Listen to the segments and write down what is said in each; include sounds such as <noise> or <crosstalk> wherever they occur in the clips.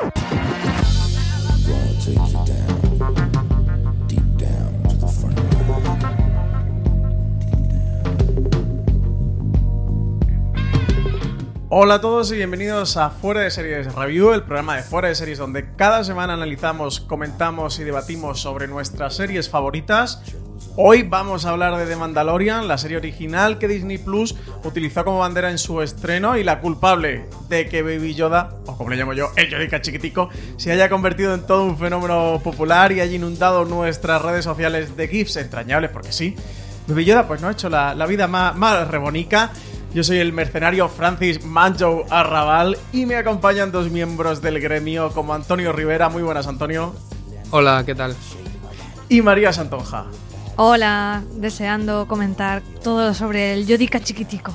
Woo! Hola a todos y bienvenidos a Fuera de Series Review, el programa de Fuera de Series donde cada semana analizamos, comentamos y debatimos sobre nuestras series favoritas. Hoy vamos a hablar de The Mandalorian, la serie original que Disney Plus utilizó como bandera en su estreno y la culpable de que Baby Yoda, o como le llamo yo, el Yodica chiquitico, se haya convertido en todo un fenómeno popular y haya inundado nuestras redes sociales de GIFs entrañables, porque sí. Baby Yoda pues no ha hecho la, vida más, más rebonica yo soy el mercenario Francis Manjo Arrabal y me acompañan dos miembros del gremio como Antonio Rivera. Muy buenas, Antonio. Hola, ¿qué tal? Y María Santonja. Hola, deseando comentar todo sobre el Yodica chiquitico.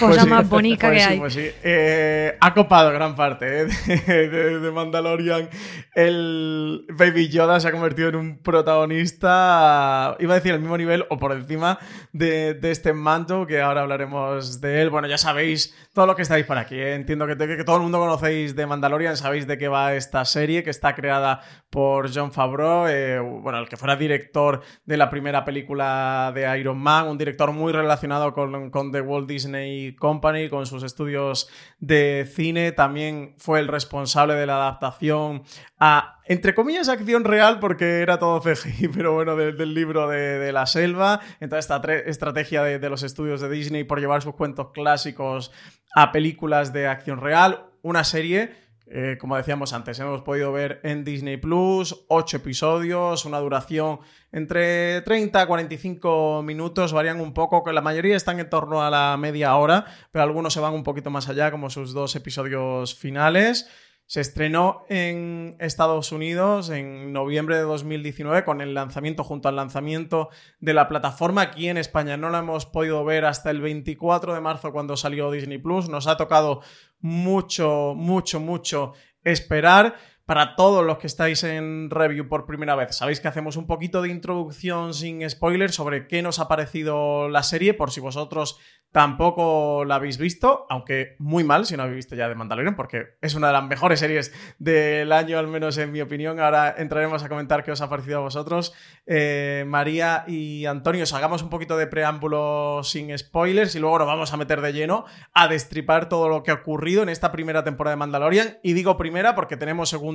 Cosa Pues sí, más bonita pues que sí, hay. pues sí. Eh, ha copado gran parte eh, de, de- de Mandalorian. El Baby Yoda se ha convertido en un protagonista, iba a decir al mismo nivel o por encima de, de este manto, que ahora hablaremos de él. Bueno, ya sabéis todo lo que estáis por aquí. eh. Entiendo que, que todo el mundo conocéis de Mandalorian, sabéis de qué va esta serie, que está creada por John Favreau, bueno, el que fuera director de la primera película de Iron Man, un director muy relacionado con, con The Walt Disney Company, con sus estudios de cine. También fue el responsable de la adaptación a, entre comillas, acción real, porque era todo <laughs> CGI, pero bueno, de- del libro de, de la selva. Entonces, esta estrategia de, de los estudios de Disney por llevar sus cuentos clásicos a películas de acción real. Una serie eh, como decíamos antes, hemos podido ver en Disney Plus, 8 episodios, una duración entre 30 a 45 minutos, varían un poco, que la mayoría están en torno a la media hora, pero algunos se van un poquito más allá, como sus dos episodios finales. Se estrenó en Estados Unidos en noviembre de 2019 con el lanzamiento, junto al lanzamiento de la plataforma. Aquí en España no la hemos podido ver hasta el 24 de marzo cuando salió Disney Plus. Nos ha tocado mucho, mucho, mucho esperar. Para todos los que estáis en review por primera vez, sabéis que hacemos un poquito de introducción sin spoilers sobre qué nos ha parecido la serie, por si vosotros tampoco la habéis visto, aunque muy mal si no habéis visto ya de Mandalorian, porque es una de las mejores series del año, al menos en mi opinión. Ahora entraremos a comentar qué os ha parecido a vosotros. Eh, María y Antonio, os hagamos un poquito de preámbulo sin spoilers y luego nos vamos a meter de lleno a destripar todo lo que ha ocurrido en esta primera temporada de Mandalorian. Y digo primera porque tenemos segunda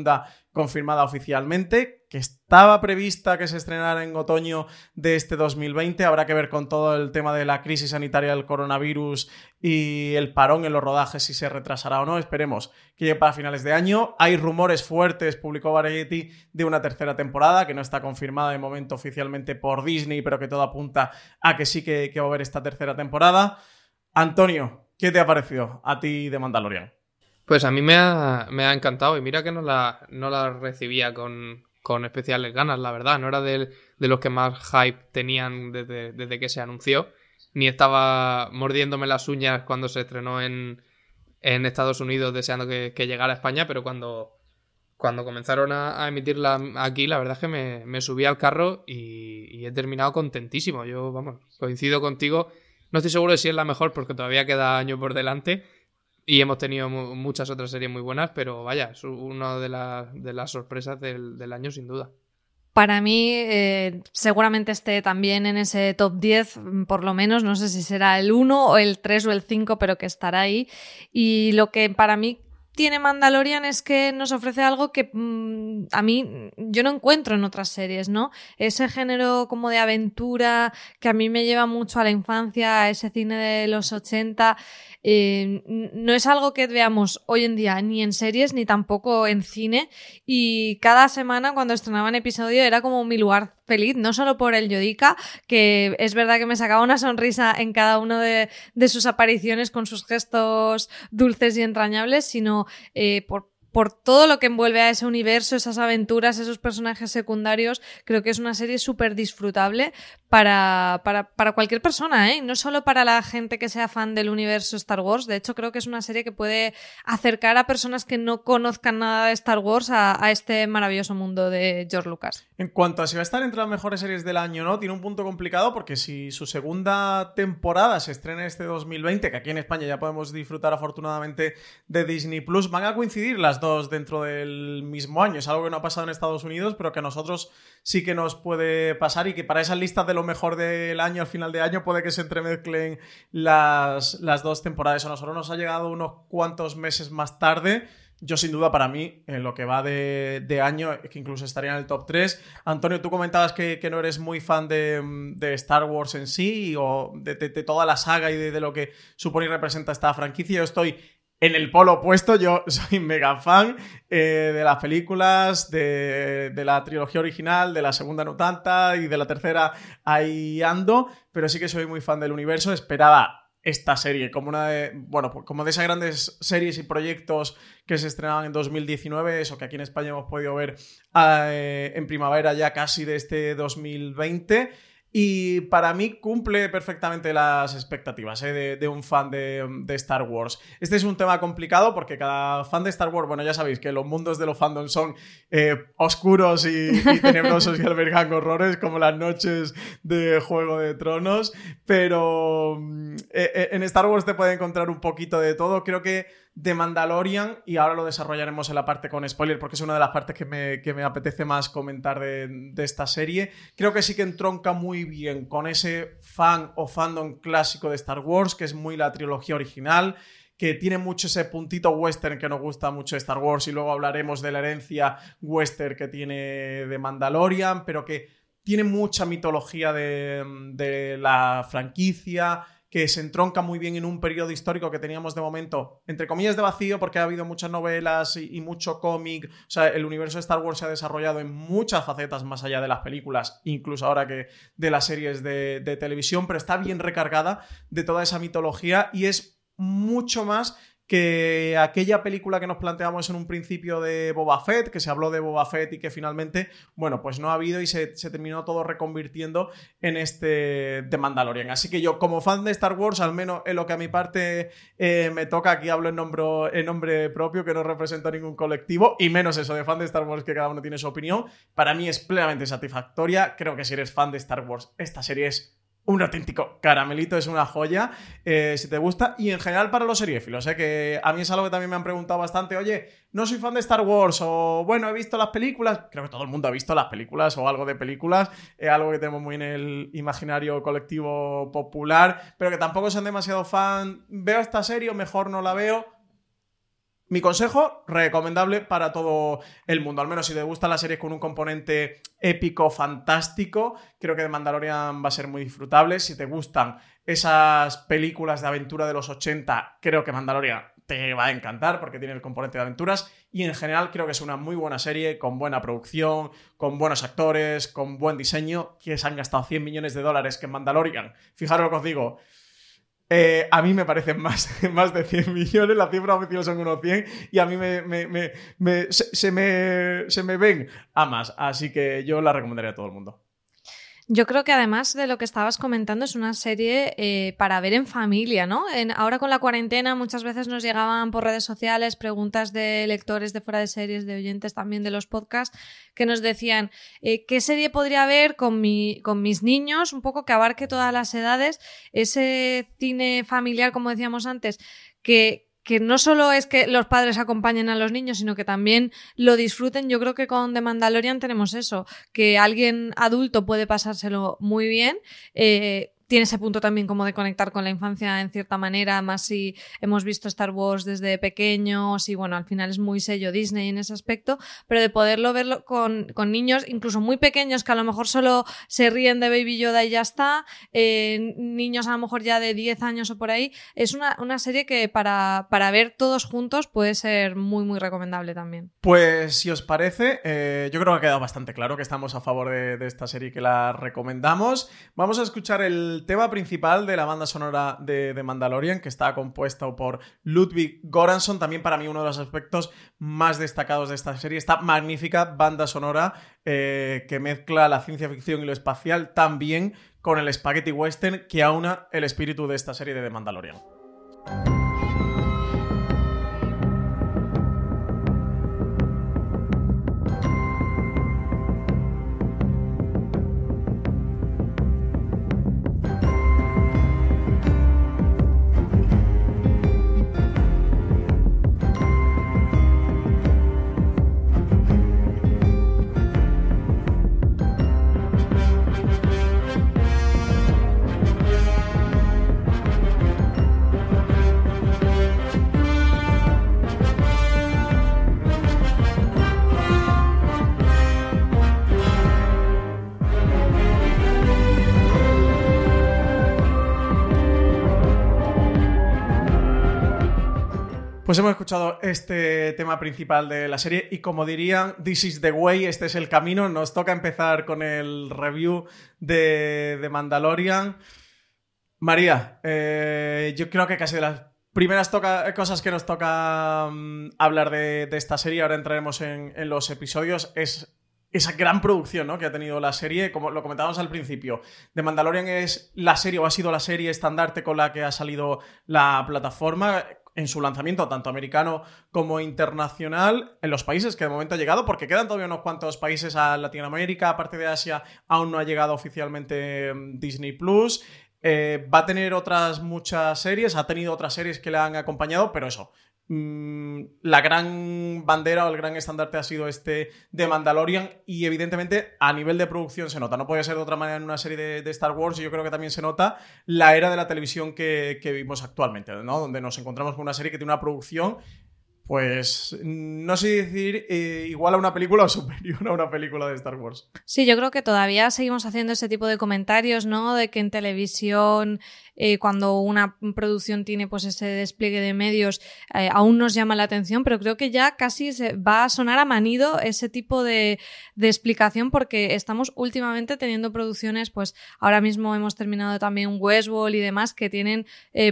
confirmada oficialmente, que estaba prevista que se estrenara en otoño de este 2020. Habrá que ver con todo el tema de la crisis sanitaria del coronavirus y el parón en los rodajes si se retrasará o no. Esperemos que llegue para finales de año. Hay rumores fuertes, publicó Variety, de una tercera temporada que no está confirmada de momento oficialmente por Disney, pero que todo apunta a que sí que, que va a haber esta tercera temporada. Antonio, ¿qué te ha parecido a ti de Mandalorian? Pues a mí me ha, me ha encantado y mira que no la, no la recibía con, con especiales ganas, la verdad. No era del- de, los que más hype tenían desde, desde que se anunció. ni estaba mordiéndome las uñas cuando se estrenó en, en Estados Unidos deseando que, llegara a España, pero cuando, cuando comenzaron a, emitirla aquí, la verdad es que me, subí al carro y, he terminado contentísimo. Yo, vamos, coincido contigo. No estoy seguro de si es la mejor porque todavía queda año por delante y hemos tenido muchas otras series muy buenas, pero vaya, es una de, de las sorpresas del año sin duda. Para mí, eh, seguramente esté también en ese top 10, mm, por lo menos, no sé si será el 1 o el 3 o el 5, pero que estará ahí. Y lo que para mí tiene Mandalorian es que nos ofrece algo que mm, a mí yo no encuentro en otras series, ¿no? Ese género como de aventura que a mí me lleva mucho a la infancia, a ese cine de los 80 eh, no es algo que veamos hoy en día ni en series ni tampoco en cine y cada semana cuando estrenaban episodio era como mi lugar feliz, no solo por el Yodica, que es verdad que me sacaba una sonrisa en cada una de, sus apariciones con sus gestos dulces y entrañables, sino eh, por por todo lo que envuelve a ese universo, esas aventuras, esos personajes secundarios, creo que es una serie súper disfrutable para, para, para, cualquier persona, ¿eh? no solo para la gente que sea fan del universo Star Wars. De hecho, creo que es una serie que puede acercar a personas que no conozcan nada de Star Wars a, a este maravilloso mundo de George Lucas. En cuanto a si va a estar entre las mejores series del año no, tiene un punto complicado porque si su segunda temporada se estrena este 2020, que aquí en España ya podemos disfrutar afortunadamente de Disney Plus, van a coincidir las dentro del mismo año. Es algo que no ha pasado en Estados Unidos, pero que a nosotros sí que nos puede pasar y que para esas listas de lo mejor del año al final de año puede que se entremezclen las, las dos temporadas. A nosotros nos ha llegado unos cuantos meses más tarde. Yo sin duda para mí, en lo que va de, año, que incluso estaría en el top 3. Antonio, tú comentabas que, no eres muy fan de, Star Wars en sí o de, toda la saga y de, lo que supone y representa esta franquicia. Yo estoy en el polo opuesto, yo <laughs> soy mega fan eh, de las películas, de, la trilogía original, de la segunda no tanta y de la tercera ahí ando, pero sí que soy muy fan del universo. Esperaba esta serie como una de, bueno, pues como de esas grandes series y proyectos que se estrenaban en 2019, eso que aquí en España hemos podido ver eh, en primavera ya casi de este 2020 y para mí cumple perfectamente las expectativas ¿eh? de, un fan de, Star Wars. Este es un tema complicado porque cada fan de Star Wars, bueno, ya sabéis que los mundos de los fandoms son eh, oscuros y, <laughs> tenebrosos y albergan horrores como las noches de Juego de Tronos, pero mm, eh, en Star Wars te puede encontrar un poquito de todo. Creo que de Mandalorian y ahora lo desarrollaremos en la parte con spoiler porque es una de las partes que me, apetece más comentar de, esta serie. Creo que sí que entronca muy bien con ese fan o fandom clásico de Star Wars, que es muy la trilogía original que tiene mucho ese puntito western que nos gusta mucho de Star Wars y luego hablaremos de la herencia western que tiene de Mandalorian, pero que tiene mucha mitología de, de la franquicia, que se entronca muy bien en un periodo histórico que teníamos de momento, entre comillas, de vacío, porque ha habido muchas novelas y, mucho cómic. O sea, el universo de Star Wars se ha desarrollado en muchas facetas más allá de las películas, incluso ahora que de las series de, de televisión, pero está bien recargada de toda esa mitología y es mucho más que aquella película que nos planteamos en un principio de Boba Fett, que se habló de Boba Fett y que finalmente, bueno, pues no ha habido y se, terminó todo reconvirtiendo en este de Mandalorian. Así que yo, como fan de Star Wars, al menos en lo que a mi parte eh, me toca, aquí hablo en nombre, en nombre propio, que no represento a ningún colectivo, y menos eso de fan de Star Wars, que cada uno tiene su opinión, para mí es plenamente satisfactoria. Creo que si eres fan de Star Wars, esta serie es un auténtico caramelito, es una joya, eh, si te gusta, y en general para los seriéfilos, eh, que a mí es algo que también me han preguntado bastante, oye, no soy fan de Star Wars, o bueno, he visto las películas, creo que todo el mundo ha visto las películas o algo de películas, es algo que tenemos muy en el imaginario colectivo popular, pero que tampoco son demasiado fan, veo esta serie o mejor no la veo, mi consejo, recomendable para todo el mundo. Al menos si te gustan las series con un componente épico, fantástico, creo que The Mandalorian va a ser muy disfrutable. Si te gustan esas películas de aventura de los 80, creo que Mandalorian te va a encantar porque tiene el componente de aventuras. Y en general creo que es una muy buena serie, con buena producción, con buenos actores, con buen diseño, que se han gastado 100 millones de dólares que en Mandalorian. Fijaros lo que os digo eh, a mí me parecen más, <laughs> más de 100 millones, la cifra oficial son unos 100 y a mí me, se, me, se me ven a más, así que yo la recomendaría a todo el mundo. Yo creo que además de lo que estabas comentando es una serie eh, para ver en familia, ¿no? En, ahora con la cuarentena muchas veces nos llegaban por redes sociales preguntas de lectores de fuera de series, de oyentes también de los podcasts, que nos decían eh, qué serie podría ver con, mi, con mis niños, un poco que abarque todas las edades, ese cine familiar, como decíamos antes, que, que no solo es que los padres acompañen a los niños, sino que también lo disfruten. Yo creo que con The Mandalorian tenemos eso, que alguien adulto puede pasárselo muy bien. Eh, tiene ese punto también como de conectar con la infancia en cierta manera, más si hemos visto Star Wars desde pequeños y bueno, al final es muy sello Disney en ese aspecto, pero de poderlo verlo con, niños, incluso muy pequeños, que a lo mejor solo se ríen de Baby Yoda y ya está, eh, niños a lo mejor ya de 10 años o por ahí, es una, serie que para, para, ver todos juntos puede ser muy, muy recomendable también. Pues si os parece, eh, yo creo que ha quedado bastante claro que estamos a favor de, de esta serie que la recomendamos. Vamos a escuchar el tema principal de la banda sonora de, de, Mandalorian, que está compuesto por Ludwig Goranson, también para mí uno de los aspectos más destacados de esta serie, esta magnífica banda sonora eh, que mezcla la ciencia ficción y lo espacial también con el spaghetti western que aúna el espíritu de esta serie de The Mandalorian. Pues hemos escuchado este tema principal de la serie y como dirían, this is the way, este es el camino. Nos toca empezar con el review de, de Mandalorian. María, eh, yo creo que casi de las primeras cosas que nos toca mm, hablar de, esta serie, ahora entraremos en, los episodios, es esa gran producción ¿no? que ha tenido la serie, como lo comentábamos al principio. The Mandalorian es la serie o ha sido la serie estandarte con la que ha salido la plataforma en su lanzamiento, tanto americano como internacional, en los países que de momento ha llegado, porque quedan todavía unos cuantos países a Latinoamérica, aparte de Asia, aún no ha llegado oficialmente mm, Disney Plus. Eh, va a tener otras muchas series, ha tenido otras series que le han acompañado, pero eso, la gran bandera o el gran estandarte ha sido este de Mandalorian y evidentemente a nivel de producción se nota, no puede ser de otra manera en una serie de, Star Wars y yo creo que también se nota la era de la televisión que, que vivimos actualmente, ¿no? donde nos encontramos con una serie que tiene una producción pues no sé decir eh, igual a una película o superior a una película de Star Wars. Sí, yo creo que todavía seguimos haciendo ese tipo de comentarios, ¿no? De que en televisión, eh, cuando una producción tiene pues ese despliegue de medios, eh, aún nos llama la atención, pero creo que ya casi se va a sonar a manido ese tipo de, explicación porque estamos últimamente teniendo producciones, pues ahora mismo hemos terminado también Westworld y demás que tienen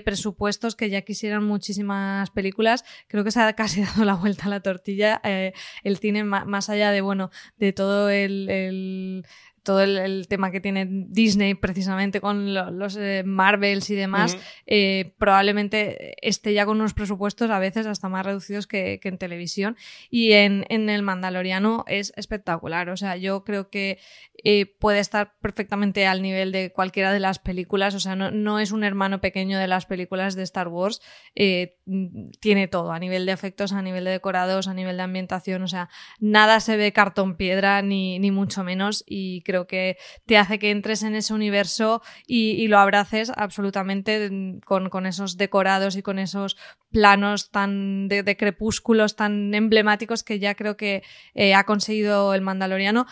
presupuestos que ya quisieran muchísimas películas. Creo que se ha casi <laughs> dado la vuelta a la tortilla eh, el cine más allá de, bueno, de todo el todo el, tema que tiene Disney precisamente con los eh, Marvels y demás, eh, probablemente esté ya con unos presupuestos a veces hasta más reducidos que, en televisión. Y en, el Mandaloriano es espectacular. O sea, yo creo que eh, puede estar perfectamente al nivel de cualquiera de las películas. O sea, no, es un hermano pequeño de las películas de Star Wars. tiene todo, a nivel de efectos, a nivel de decorados, a nivel de ambientación. O sea, nada se ve cartón piedra, ni, ni mucho menos. Y creo que te hace que entres en ese universo y, lo abraces absolutamente con, esos decorados y con esos planos tan de, crepúsculos tan emblemáticos que ya creo que eh, ha conseguido el Mandaloriano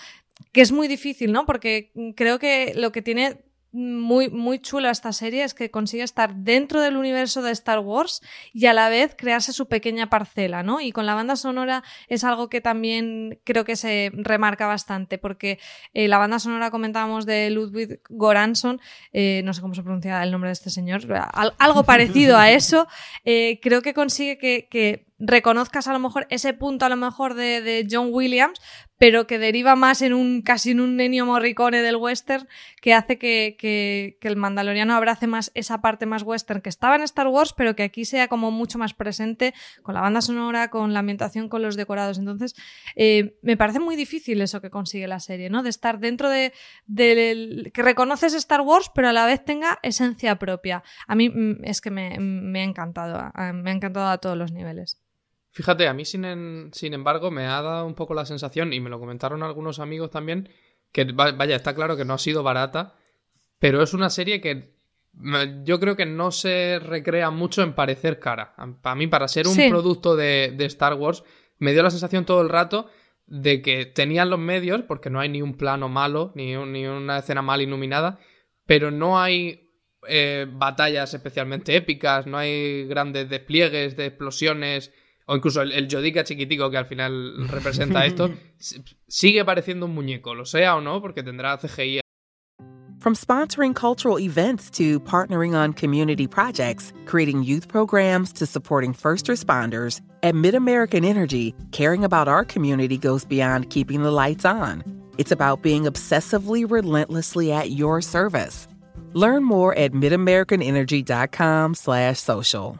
que es muy difícil, ¿no? Porque creo que lo que tiene muy, muy chula esta serie es que consigue estar dentro del universo de Star Wars y a la vez crearse su pequeña parcela, ¿no? Y con la banda sonora es algo que también creo que se remarca bastante, porque eh, la banda sonora comentábamos de Ludwig Goranson, eh, no sé cómo se pronuncia el nombre de este señor, algo parecido a eso, <laughs> eh, creo que consigue que reconozcas a lo mejor ese punto a lo mejor de, de John Williams, pero que deriva más en un casi en un Ennio Morricone del western que hace que, que, que, el Mandaloriano abrace más esa parte más western que estaba en Star Wars, pero que aquí sea como mucho más presente con la banda sonora, con la ambientación, con los decorados. Entonces, eh, me parece muy difícil eso que consigue la serie, ¿no? De estar dentro de, que reconoces Star Wars, pero a la vez tenga esencia propia. A mí mm, es que me, me ha encantado, me ha encantado a todos los niveles. Fíjate, a mí sin, en, sin embargo me ha dado un poco la sensación, y me lo comentaron algunos amigos también, que vaya, está claro que no ha sido barata, pero es una serie que yo creo que no se recrea mucho en parecer cara. Para mí, para ser un sí. producto de, de, Star Wars, me dio la sensación todo el rato de que tenían los medios, porque no hay ni un plano malo, ni, un, ni una escena mal iluminada, pero no hay eh, batallas especialmente épicas, no hay grandes despliegues de explosiones o incluso el, el Yodica chiquitico que al final <laughs> representa esto, sigue pareciendo un muñeco, lo sea o no, porque tendrá CGI. From sponsoring cultural events to partnering on community projects, creating youth programs to supporting first responders, at MidAmerican Energy, caring about our community goes beyond keeping the lights on. It's about being obsessively relentlessly at your service. Learn more at midamericanenergy.com/social.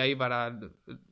Ahí para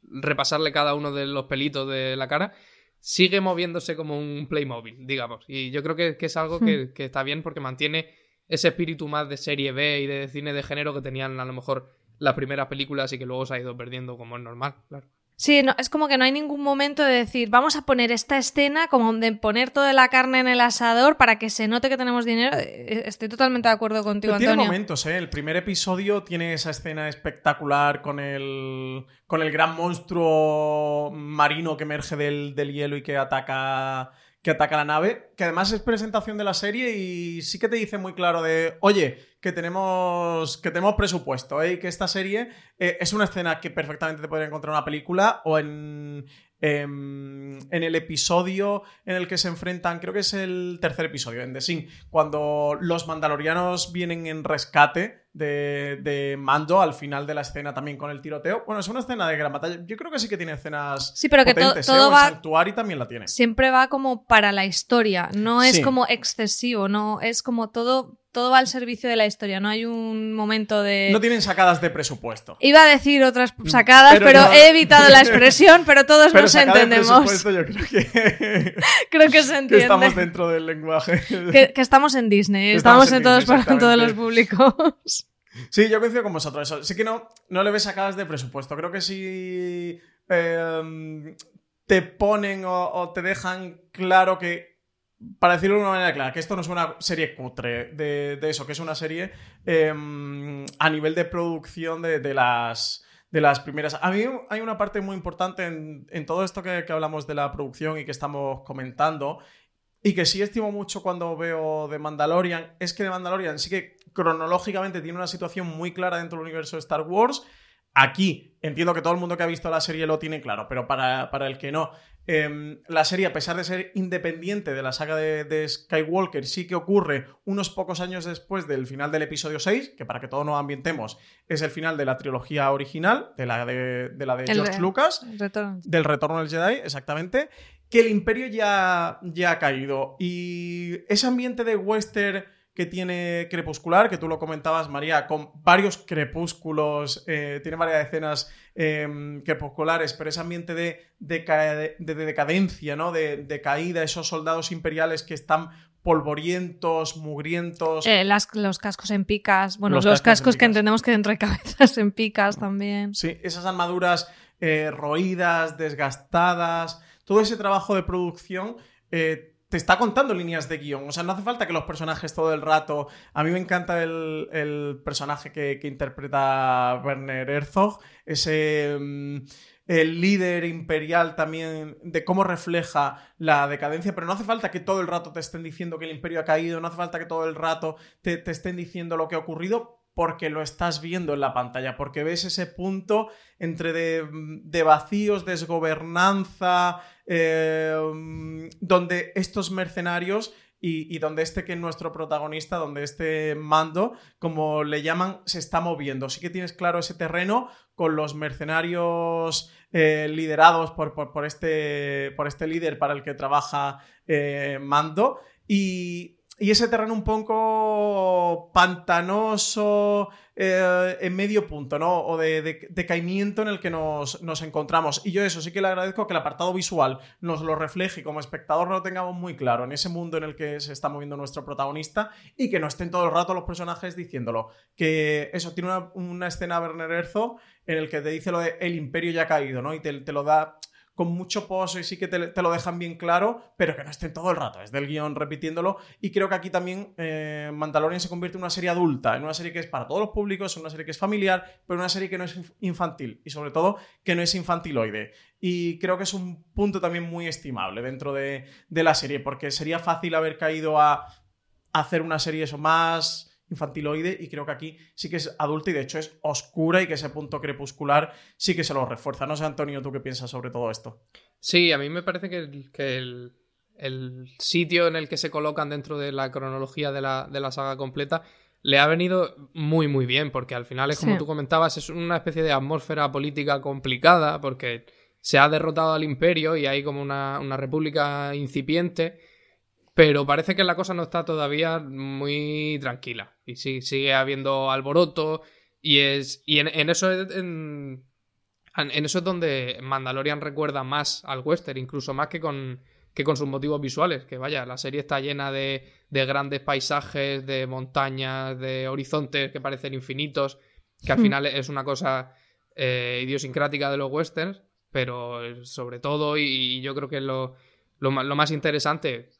repasarle cada uno de los pelitos de la cara, sigue moviéndose como un Playmobil, digamos. Y yo creo que, que es algo que, que, está bien porque mantiene ese espíritu más de serie B y de cine de género que tenían a lo mejor las primeras películas y que luego se ha ido perdiendo como es normal, claro. Sí, no, es como que no hay ningún momento de decir, vamos a poner esta escena, como de poner toda la carne en el asador para que se note que tenemos dinero. Estoy totalmente de acuerdo contigo, Pero tiene Antonio. momentos, ¿eh? El primer episodio tiene esa escena espectacular con el, con el gran monstruo marino que emerge del, del hielo y que ataca que ataca la nave, que además es presentación de la serie y sí que te dice muy claro de, oye, que tenemos, que tenemos presupuesto, ¿eh? y que esta serie eh, es una escena que perfectamente te podría encontrar en una película o en, en, en, el episodio en el que se enfrentan, creo que es el tercer episodio, en The Sing, cuando los mandalorianos vienen en rescate de, de, Mando al final de la escena también con el tiroteo. Bueno, es una escena de gran batalla. Yo creo que sí que tiene escenas sí, pero que potentes, to todo ¿eh? va, Sanctuary también la tiene. Siempre va como para la historia, no es Sí. como excesivo, no es como todo todo va al servicio de la historia, no hay un momento de No tienen sacadas de presupuesto. Iba a decir otras sacadas, Pero pero, no. he evitado la expresión, pero todos Pero nos de entendemos. presupuesto yo creo que, <laughs> Creo que se que entiende. estamos dentro del lenguaje. Que, que estamos en Disney, Que estamos, estamos en en todos Disney, para todos los públicos. Sí, yo coincido con vosotros. Eso. Sí que no, no le ves sacadas de presupuesto. Creo que si eh, te ponen o, o te dejan claro que, para decirlo de una manera clara, que esto no es una serie cutre de, eso, que es una serie eh, a nivel de producción de, las de las primeras. A mí hay una parte muy importante en, todo esto que, que hablamos de la producción y que estamos comentando, y que sí estimo mucho cuando veo The Mandalorian, es que The Mandalorian sí que cronológicamente tiene una situación muy clara dentro del universo de Star Wars. Aquí entiendo que todo el mundo que ha visto la serie lo tiene claro, pero para, para el que no, eh, la serie, a pesar de ser independiente de la saga de, de, Skywalker, sí que ocurre unos pocos años después del final del episodio 6, que para que todos nos ambientemos es el final de la trilogía original, de la de, de, la de George Lucas, retorno. del retorno del Jedi, exactamente, que el imperio ya, ya ha caído. Y ese ambiente de western que tiene Crepuscular, que tú lo comentabas, María, con varios crepúsculos, eh, tiene varias escenas eh, crepusculares, pero ese ambiente de, de, de, de decadencia, ¿no? De, caída, esos soldados imperiales que están polvorientos, mugrientos. Eh, las, los cascos en picas, bueno, los, los cascos, cascos que entendemos que dentro hay cabezas en picas también. Sí, esas armaduras eh, roídas, desgastadas, todo ese trabajo de producción. Eh, te está contando líneas de guion. O sea, no hace falta que los personajes todo el rato. A mí me encanta el, el personaje que, que, interpreta Werner Herzog, ese. Mm, el líder imperial también, de cómo refleja la decadencia, pero no hace falta que todo el rato te estén diciendo que el imperio ha caído, no hace falta que todo el rato te, te estén diciendo lo que ha ocurrido, porque lo estás viendo en la pantalla, porque ves ese punto entre de, de vacíos, desgobernanza, eh, donde estos mercenarios y, donde este que es nuestro protagonista, donde este mando, como le llaman, se está moviendo. Sí que tienes claro ese terreno con los mercenarios eh, liderados por, por, este, por este líder para el que trabaja eh, mando. Y y ese terreno un poco pantanoso, eh, en medio punto, ¿no? O de, decaimiento en el que nos, encontramos. Y yo eso sí que le agradezco que el apartado visual nos lo refleje y como espectador lo tengamos muy claro en ese mundo en el que se está moviendo nuestro protagonista y que no estén todo el rato los personajes diciéndolo. Que eso, tiene una, escena Werner Herzog en el que te dice lo de el imperio ya ha caído, ¿no? Y te lo da con mucho pozo y sí que te, lo dejan bien claro, pero que no estén todo el rato, es del guion repitiéndolo. Y creo que aquí también eh, Mandalorian se convierte en una serie adulta, en una serie que es para todos los públicos, en una serie que es familiar, pero una serie que no es infantil y sobre todo que no es infantiloide. Y creo que es un punto también muy estimable dentro de, de la serie, porque sería fácil haber caído a hacer una serie eso más infantiloide y creo que aquí sí que es adulta y de hecho es oscura y que ese punto crepuscular sí que se lo refuerza. No sé, Antonio, ¿tú qué piensas sobre todo esto? Sí, a mí me parece que, el, sitio en el que se colocan dentro de la cronología de la, saga completa le ha venido muy muy bien porque al final es como tú comentabas, es una especie de atmósfera política complicada porque se ha derrotado al imperio y hay como una, una república incipiente pero parece que la cosa no está todavía muy tranquila. Y sí, sigue habiendo alboroto. Y es. Y en, eso en, eso es donde Mandalorian recuerda más al western, incluso más que con, que con sus motivos visuales. Que vaya, la serie está llena de, de grandes paisajes, de montañas, de horizontes que parecen infinitos. Que al hmm. final es una cosa eh, idiosincrática de los westerns. Pero sobre todo, y, yo creo que lo, lo, lo más interesante,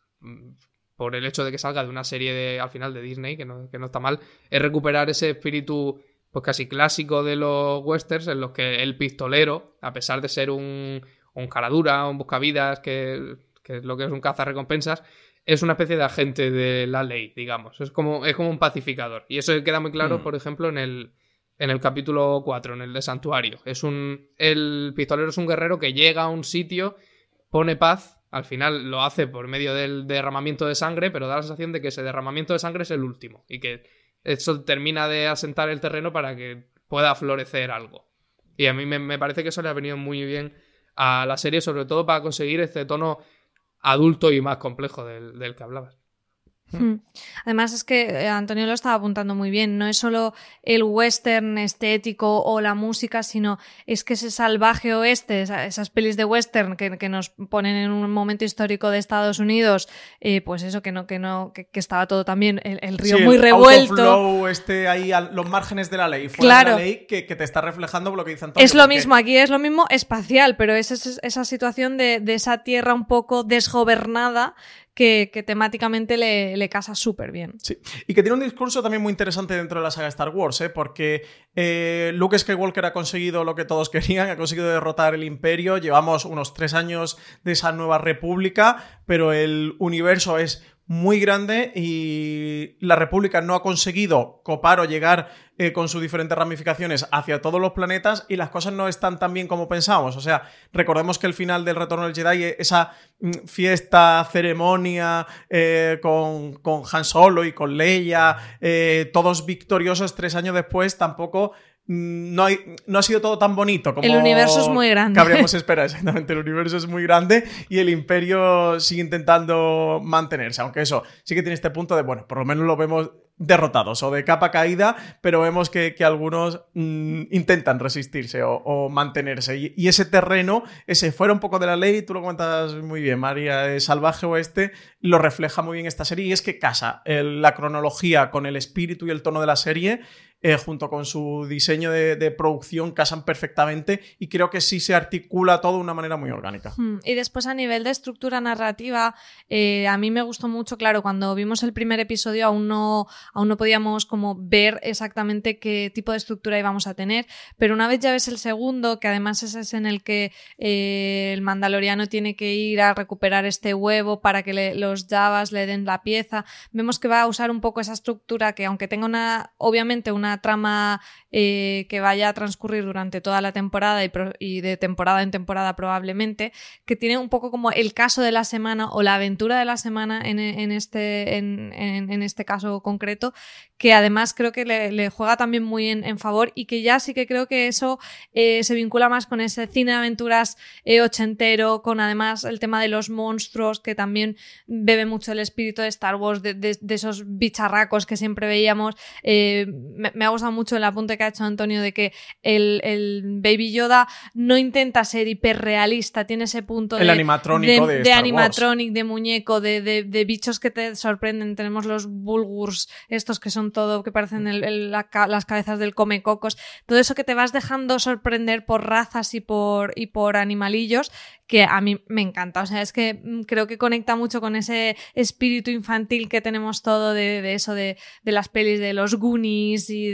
por el hecho de que salga de una serie de, al final de Disney, que no, está mal, es recuperar ese espíritu pues casi clásico de los westerns en los que el pistolero, a pesar de ser un, un caradura, un buscavidas, que, que es lo que es un cazarrecompensas, es una especie de agente de la ley, digamos. Es como, es como un pacificador. Y eso queda muy claro, mm. por ejemplo, en el, en el capítulo 4, en el de Santuario. Es un, el pistolero es un guerrero que llega a un sitio, pone paz al final lo hace por medio del derramamiento de sangre, pero da la sensación de que ese derramamiento de sangre es el último y que eso termina de asentar el terreno para que pueda florecer algo. Y a mí me, parece que eso le ha venido muy bien a la serie, sobre todo para conseguir este tono adulto y más complejo del que hablabas. Hmm. Además es que eh, Antonio lo estaba apuntando muy bien, no es solo el western estético o la música, sino es que ese salvaje oeste, esas pelis de western que, nos ponen en un momento histórico de Estados Unidos, eh, pues eso que no, que no, que, estaba todo también el, río muy revuelto. este ahí a los márgenes de la ley, fuera claro. de la ley que, te está reflejando lo que dice Antonio. Es lo mismo, aquí es lo mismo espacial, pero es, esa situación de, de esa tierra un poco desgobernada que, temáticamente le, casa súper bien. Sí, y que tiene un discurso también muy interesante dentro de la saga Star Wars, ¿eh? porque eh, Luke Skywalker ha conseguido lo que todos <laughs> querían, ha conseguido derrotar el imperio, llevamos unos tres años de esa nueva república, pero el universo es muy grande y la República no ha conseguido copar o llegar eh, con sus diferentes ramificaciones hacia todos los planetas y las cosas no están tan bien como pensamos. O sea, recordemos que el final del Retorno del Jedi, esa mm, fiesta, ceremonia eh, con, con, Han Solo y con Leia, eh, todos victoriosos tres años después, tampoco no, hay, no ha sido todo tan bonito como el universo es muy grande. habríamos esperado. Exactamente, el universo es muy grande y el imperio sigue intentando mantenerse. Aunque eso sí que tiene este punto de, bueno, por lo menos lo vemos derrotados o de capa caída, pero vemos que, algunos mm, intentan resistirse o, mantenerse. Y, ese terreno, ese fuera un poco de la ley, tú lo comentas muy bien, María, el salvaje oeste, lo refleja muy bien esta serie y es que casa la cronología con el espíritu y el tono de la serie eh, junto con su diseño de, producción, casan perfectamente y creo que sí se articula todo de una manera muy orgánica. Hmm, y después a nivel de estructura narrativa, eh, a mí me gustó mucho, claro, cuando vimos el primer episodio aún no, aún no podíamos como ver exactamente qué tipo de estructura íbamos a tener, pero una vez ya ves el segundo, que además ese es en el que eh, el mandaloriano tiene que ir a recuperar este huevo para que los Javas le den la pieza, vemos que va a usar un poco esa estructura que aunque tenga una, obviamente una trama eh, que vaya a transcurrir durante toda la temporada y, de temporada en temporada probablemente, que tiene un poco como el caso de la semana o la aventura de la semana en, este, en, este caso concreto, que además creo que le, juega también muy en, favor y que ya sí que creo que eso eh, se vincula más con ese cine de aventuras eh, ochentero, con además el tema de los monstruos, que también bebe mucho el espíritu de Star Wars, de, esos bicharracos que siempre veíamos. Eh, ha gustado mucho el apunte que ha hecho Antonio de que el, Baby Yoda no intenta ser hiperrealista, tiene ese punto el de, animatrónico de, de, animatronic, de muñeco, de, bichos que te sorprenden. Tenemos los bulgurs, estos que son todo, que parecen las cabezas del come cocos. Todo eso que te vas dejando sorprender por razas y por, y por animalillos que a mí me encanta. O sea, es que mm, creo que conecta mucho con ese espíritu infantil que tenemos todo de, eso, de, las pelis de los Goonies y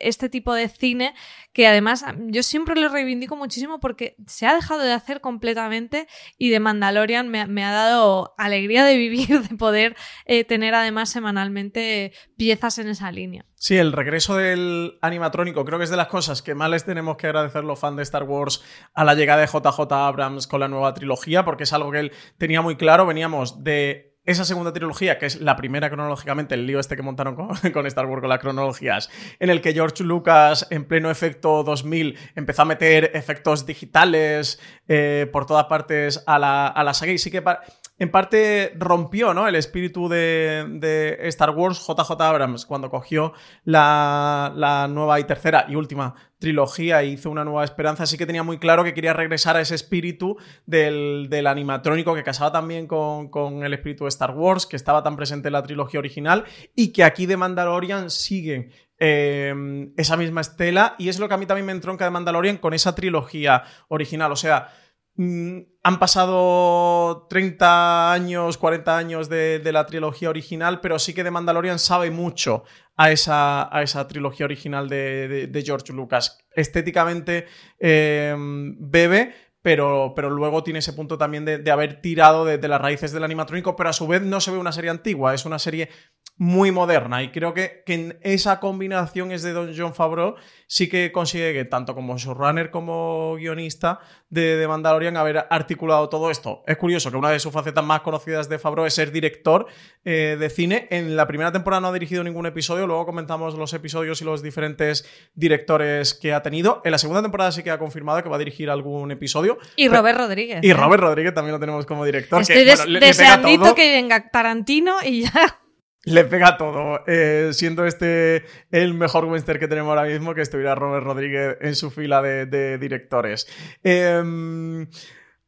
este tipo de cine, que además yo siempre lo reivindico muchísimo porque se ha dejado de hacer completamente y de Mandalorian me, ha dado alegría de vivir, <laughs> de poder eh, tener además semanalmente piezas en esa línea. Sí, el regreso del animatrónico creo que es de las cosas que más les tenemos que agradecer los fans de Star Wars a la llegada de JJ Abrams con la nueva trilogía, porque es algo que él tenía muy claro. Veníamos de esa segunda trilogía, que es la primera cronológicamente, el lío este que montaron con, <laughs> Star Wars con las cronologías, en el que George Lucas, en pleno efecto 2000, empezó a meter efectos digitales eh, por todas partes a la, a la saga. Y sí que en parte rompió ¿no? el espíritu de, Star Wars JJ Abrams cuando cogió la, nueva y tercera y última trilogía e hizo una nueva esperanza. Sí que tenía muy claro que quería regresar a ese espíritu del, animatrónico que casaba también con, el espíritu de Star Wars, que estaba tan presente en la trilogía original y que aquí de Mandalorian sigue eh, esa misma estela. Y es lo que a mí también me entronca de Mandalorian con esa trilogía original. O sea han pasado 30 años, 40 años de, la trilogía original, pero sí que The Mandalorian sabe mucho a esa, a esa trilogía original de, George Lucas. Estéticamente em, bebe, pero, pero, luego tiene ese punto también de, haber tirado de, las raíces del animatrónico, pero a su vez no se ve una serie antigua, es una serie muy moderna y creo que, que en esa combinación es de Don John Favreau sí que consigue que tanto como showrunner como guionista de, de, Mandalorian haber articulado todo esto. Es curioso que una de sus facetas más conocidas de Favreau es ser director eh, de cine. En la primera temporada no ha dirigido ningún episodio, luego comentamos los episodios y los diferentes directores que ha tenido. En la segunda temporada sí que ha confirmado que va a dirigir algún episodio. Y Robert Rodríguez. Y ¿eh? Robert Rodríguez también lo tenemos como director. Estoy deseando que venga Tarantino y ya <laughs> le pega todo. Eh, siendo este el mejor western que tenemos ahora mismo, que estuviera Robert Rodríguez en su fila de, directores. Em,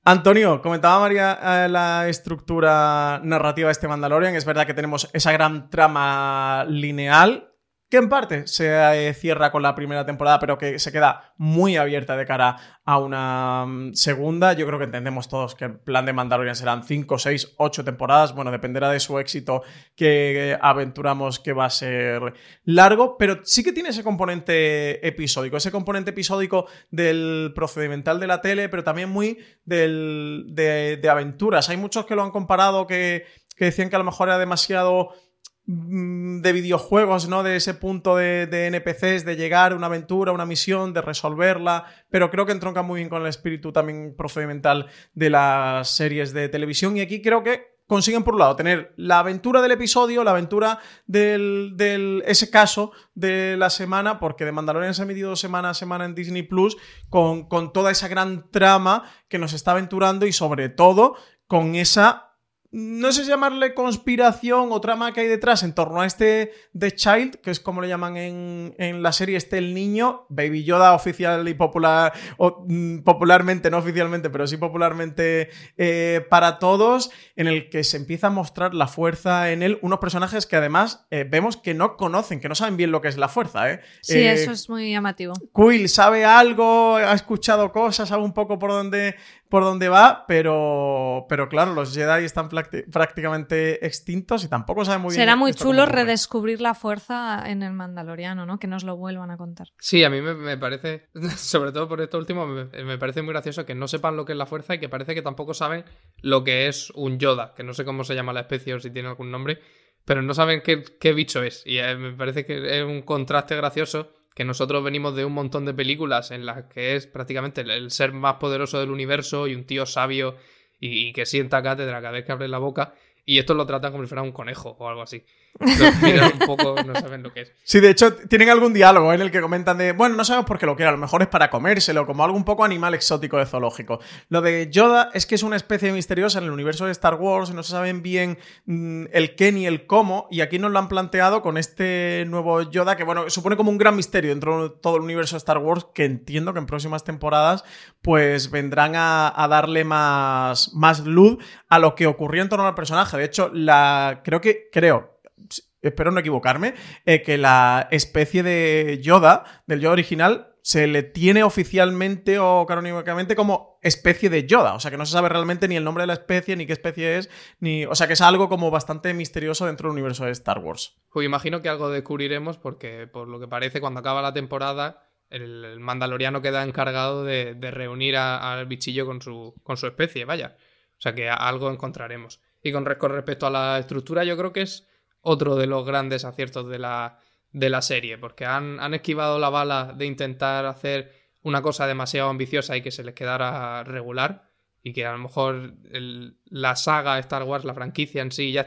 Antonio, comentaba María eh, la estructura narrativa de este Mandalorian. Es verdad que tenemos esa gran trama lineal que en parte se eh, cierra con la primera temporada, pero que se queda muy abierta de cara a una mm, segunda. Yo creo que entendemos todos que el plan de Mandalorian serán 5, 6, 8 temporadas. Bueno, dependerá de su éxito que aventuramos que va a ser largo, pero sí que tiene ese componente episódico, ese componente episódico del procedimental de la tele, pero también muy del, de, aventuras. Hay muchos que lo han comparado, que, que decían que a lo mejor era demasiado de videojuegos, ¿no? De ese punto de, NPCs, de llegar a una aventura, una misión, de resolverla, pero creo que entronca muy bien con el espíritu también procedimental de las series de televisión y aquí creo que consiguen por un lado tener la aventura del episodio, la aventura del, ese caso de la semana, porque de Mandalorian se ha emitido semana a semana en Disney Plus, con, con toda esa gran trama que nos está aventurando y sobre todo con esa no sé si llamarle conspiración o trama que hay detrás en torno a este The Child, que es como le llaman en, en la serie este el niño, Baby Yoda oficial y popular, o, mm, popularmente, no oficialmente, pero sí popularmente eh, para todos, en el que se empieza a mostrar la fuerza en él, unos personajes que además eh, vemos que no conocen, que no saben bien lo que es la fuerza. ¿eh? Sí, Eh, eso es muy llamativo. Quill sabe algo, ha escuchado cosas, sabe un poco por dónde, por dónde va, pero, pero claro, los Jedi están prácticamente extintos y tampoco sabe muy bien. Será muy chulo redescubrir la fuerza en el Mandaloriano, ¿no? Que nos lo vuelvan a contar. Sí, a mí me, me parece, <laughs> sobre todo por esto último, me, me parece muy gracioso que no sepan lo que es la fuerza y que parece que tampoco saben lo que es un Yoda, que no sé cómo se llama la especie o si tiene algún nombre, pero no saben qué, qué bicho es. Y eh, me parece que es un contraste gracioso que nosotros venimos de un montón de películas en las que es prácticamente el, el ser más poderoso del universo y un tío sabio y, y que sienta cátedra cada vez que abre la boca. Y esto lo tratan como si fuera un conejo o algo así. Los miran un poco, no saben lo que es. Sí, de hecho, tienen algún diálogo en el que comentan de, bueno, no sabemos por qué lo quiere, a lo mejor es para comérselo, como algo un poco animal exótico de zoológico. Lo de Yoda es que es una especie misteriosa en el universo de Star Wars no se saben bien mm, el qué ni el cómo, y aquí nos lo han planteado con este nuevo Yoda que, bueno, supone como un gran misterio dentro de todo el universo de Star Wars que entiendo que en próximas temporadas pues vendrán a, a darle más, más luz a lo que ocurrió en torno al personaje. De hecho, la creo que, creo, espero no equivocarme, eh, que la especie de Yoda, del Yoda original, se le tiene oficialmente o canónicamente como especie de Yoda. O sea que no se sabe realmente ni el nombre de la especie, ni qué especie es, ni. O sea que es algo como bastante misterioso dentro del universo de Star Wars. Pues imagino que algo descubriremos porque, por lo que parece, cuando acaba la temporada, el, mandaloriano queda encargado de, reunir al bichillo con su, con su especie, vaya. O sea que algo encontraremos. Y con respecto a la estructura, yo creo que es otro de los grandes aciertos de la, de la serie, porque han, han esquivado la bala de intentar hacer una cosa demasiado ambiciosa y que se les quedara regular. Y que a lo mejor el- la saga Star Wars, la franquicia en sí, ya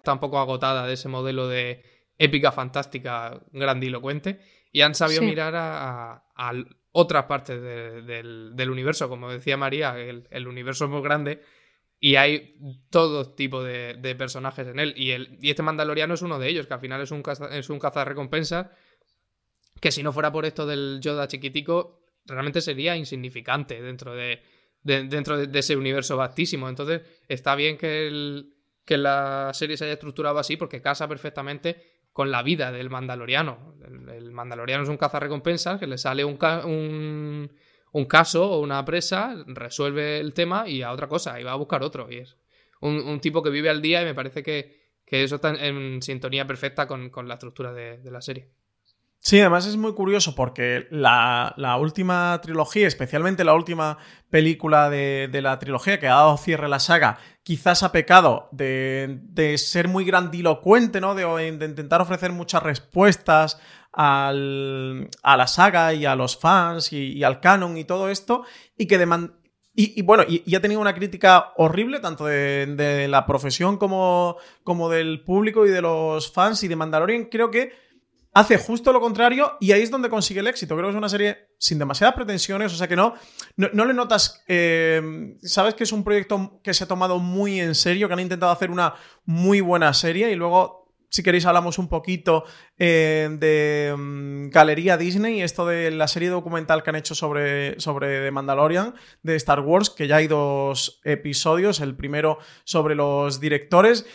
Está un poco agotada de ese modelo de épica fantástica grandilocuente y han sabido Sí. mirar a, a- a otras partes de- del, del universo. Como decía María, el, el universo es muy grande y hay todo tipo de, de personajes en él. Y, el, y este Mandaloriano es uno de ellos, que al final es un, caza, es un cazarrecompensas que si no fuera por esto del Yoda chiquitico, realmente sería insignificante dentro de, de- dentro de, de ese universo vastísimo. Entonces, está bien que, el- que la serie se haya estructurado así porque casa perfectamente con la vida del Mandaloriano. El, Mandaloriano es un cazarrecompensas que le sale un, ca- un, un caso o una presa, resuelve el tema y a otra cosa, y va a buscar otro. Y es un, un tipo que vive al día y me parece que, que eso está en, en sintonía perfecta con, con la estructura de- de la serie. Sí, además es muy curioso porque la, la última trilogía, especialmente la última película de, de la trilogía que ha dado cierre a la saga, quizás ha pecado de, de ser muy grandilocuente, ¿no? De, de intentar ofrecer muchas respuestas al- a la saga y a los fans y, al canon y todo esto, y que deman- y, y bueno, y, y ha tenido una crítica horrible, tanto de, de la profesión como, como del público y de los fans y de Mandalorian. Creo que hace justo lo contrario y ahí es donde consigue el éxito. Creo que es una serie sin demasiadas pretensiones, o sea que no, no, le notas, eh, sabes que es un proyecto que se ha tomado muy en serio, que han intentado hacer una muy buena serie y luego si queréis, hablamos un poquito eh, de mm, Galería Disney, esto de la serie documental que han hecho sobre, sobre The Mandalorian de Star Wars, que ya hay dos episodios, el primero sobre los directores.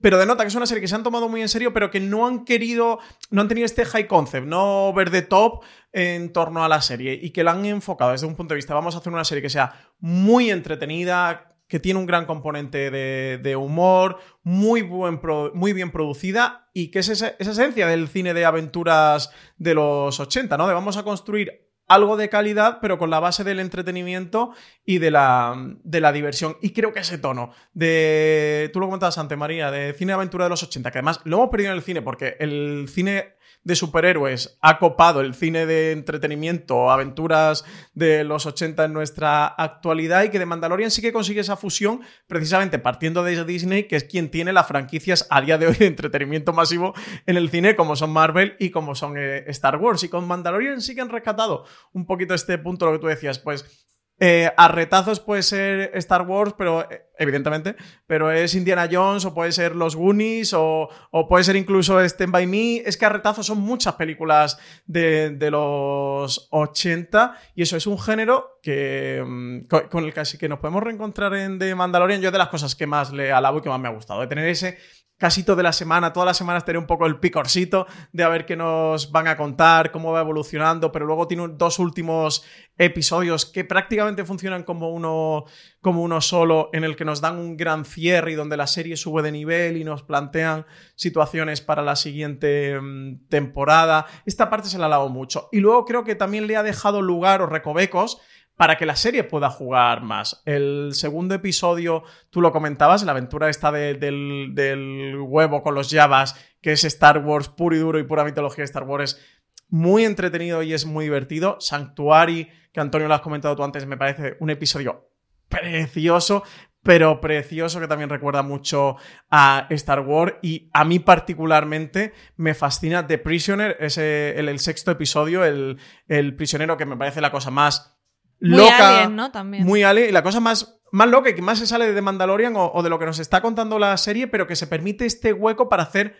Pero denota que es una serie que se han tomado muy en serio, pero que no han querido, no han tenido este high concept, no ver de top en torno a la serie y que la han enfocado desde un punto de vista, vamos a hacer una serie que sea muy entretenida, que tiene un gran componente de, humor, muy, buen muy bien producida y que es esa, esencia del cine de aventuras de los 80, ¿no? De vamos a construir algo de calidad, pero con la base del entretenimiento y de la, de la diversión. Y creo que ese tono de, tú lo comentabas antes, María, de cine de aventura de los 80, que además lo hemos perdido en el cine porque el cine de superhéroes ha copado el cine de entretenimiento, aventuras de los 80 en nuestra actualidad y que de Mandalorian sí que consigue esa fusión precisamente partiendo de Disney, que es quien tiene las franquicias a día de hoy de entretenimiento masivo en el cine, como son Marvel y como son eh, Star Wars. Y con Mandalorian sí que han rescatado un poquito este punto, lo que tú decías, pues eh, a retazos puede ser Star Wars, pero eh, evidentemente, pero es Indiana Jones o puede ser Los Goonies o, puede ser incluso Stand By Me. Es que a retazos son muchas películas de, los 80 y eso es un género que mm, con, el que, que nos podemos reencontrar en The Mandalorian. Yo de las cosas que más le alabo y que más me ha gustado, de tener ese casi toda la semana, todas las semanas tener un poco el picorcito de a ver qué nos van a contar, cómo va evolucionando, pero luego tiene dos últimos episodios que prácticamente funcionan como uno, como uno solo, en el que nos dan un gran cierre y donde la serie sube de nivel y nos plantean situaciones para la siguiente mm, temporada. Esta parte se la alabo mucho. Y luego creo que también le ha dejado lugar o recovecos para que la serie pueda jugar más. El segundo episodio, tú lo comentabas, la aventura esta del, huevo con los Javas, que es Star Wars puro y duro y pura mitología de Star Wars, es muy entretenido y es muy divertido. Sanctuary, que Antonio lo has comentado tú antes, me parece un episodio precioso, pero precioso que también recuerda mucho a Star Wars y a mí particularmente me fascina The Prisoner, ese, el, sexto episodio, el, el prisionero que me parece la cosa más muy Alien, ¿no? También. Muy alien. Y la cosa más, más loca y que más se sale de Mandalorian o, de lo que nos está contando la serie, pero que se permite este hueco para hacer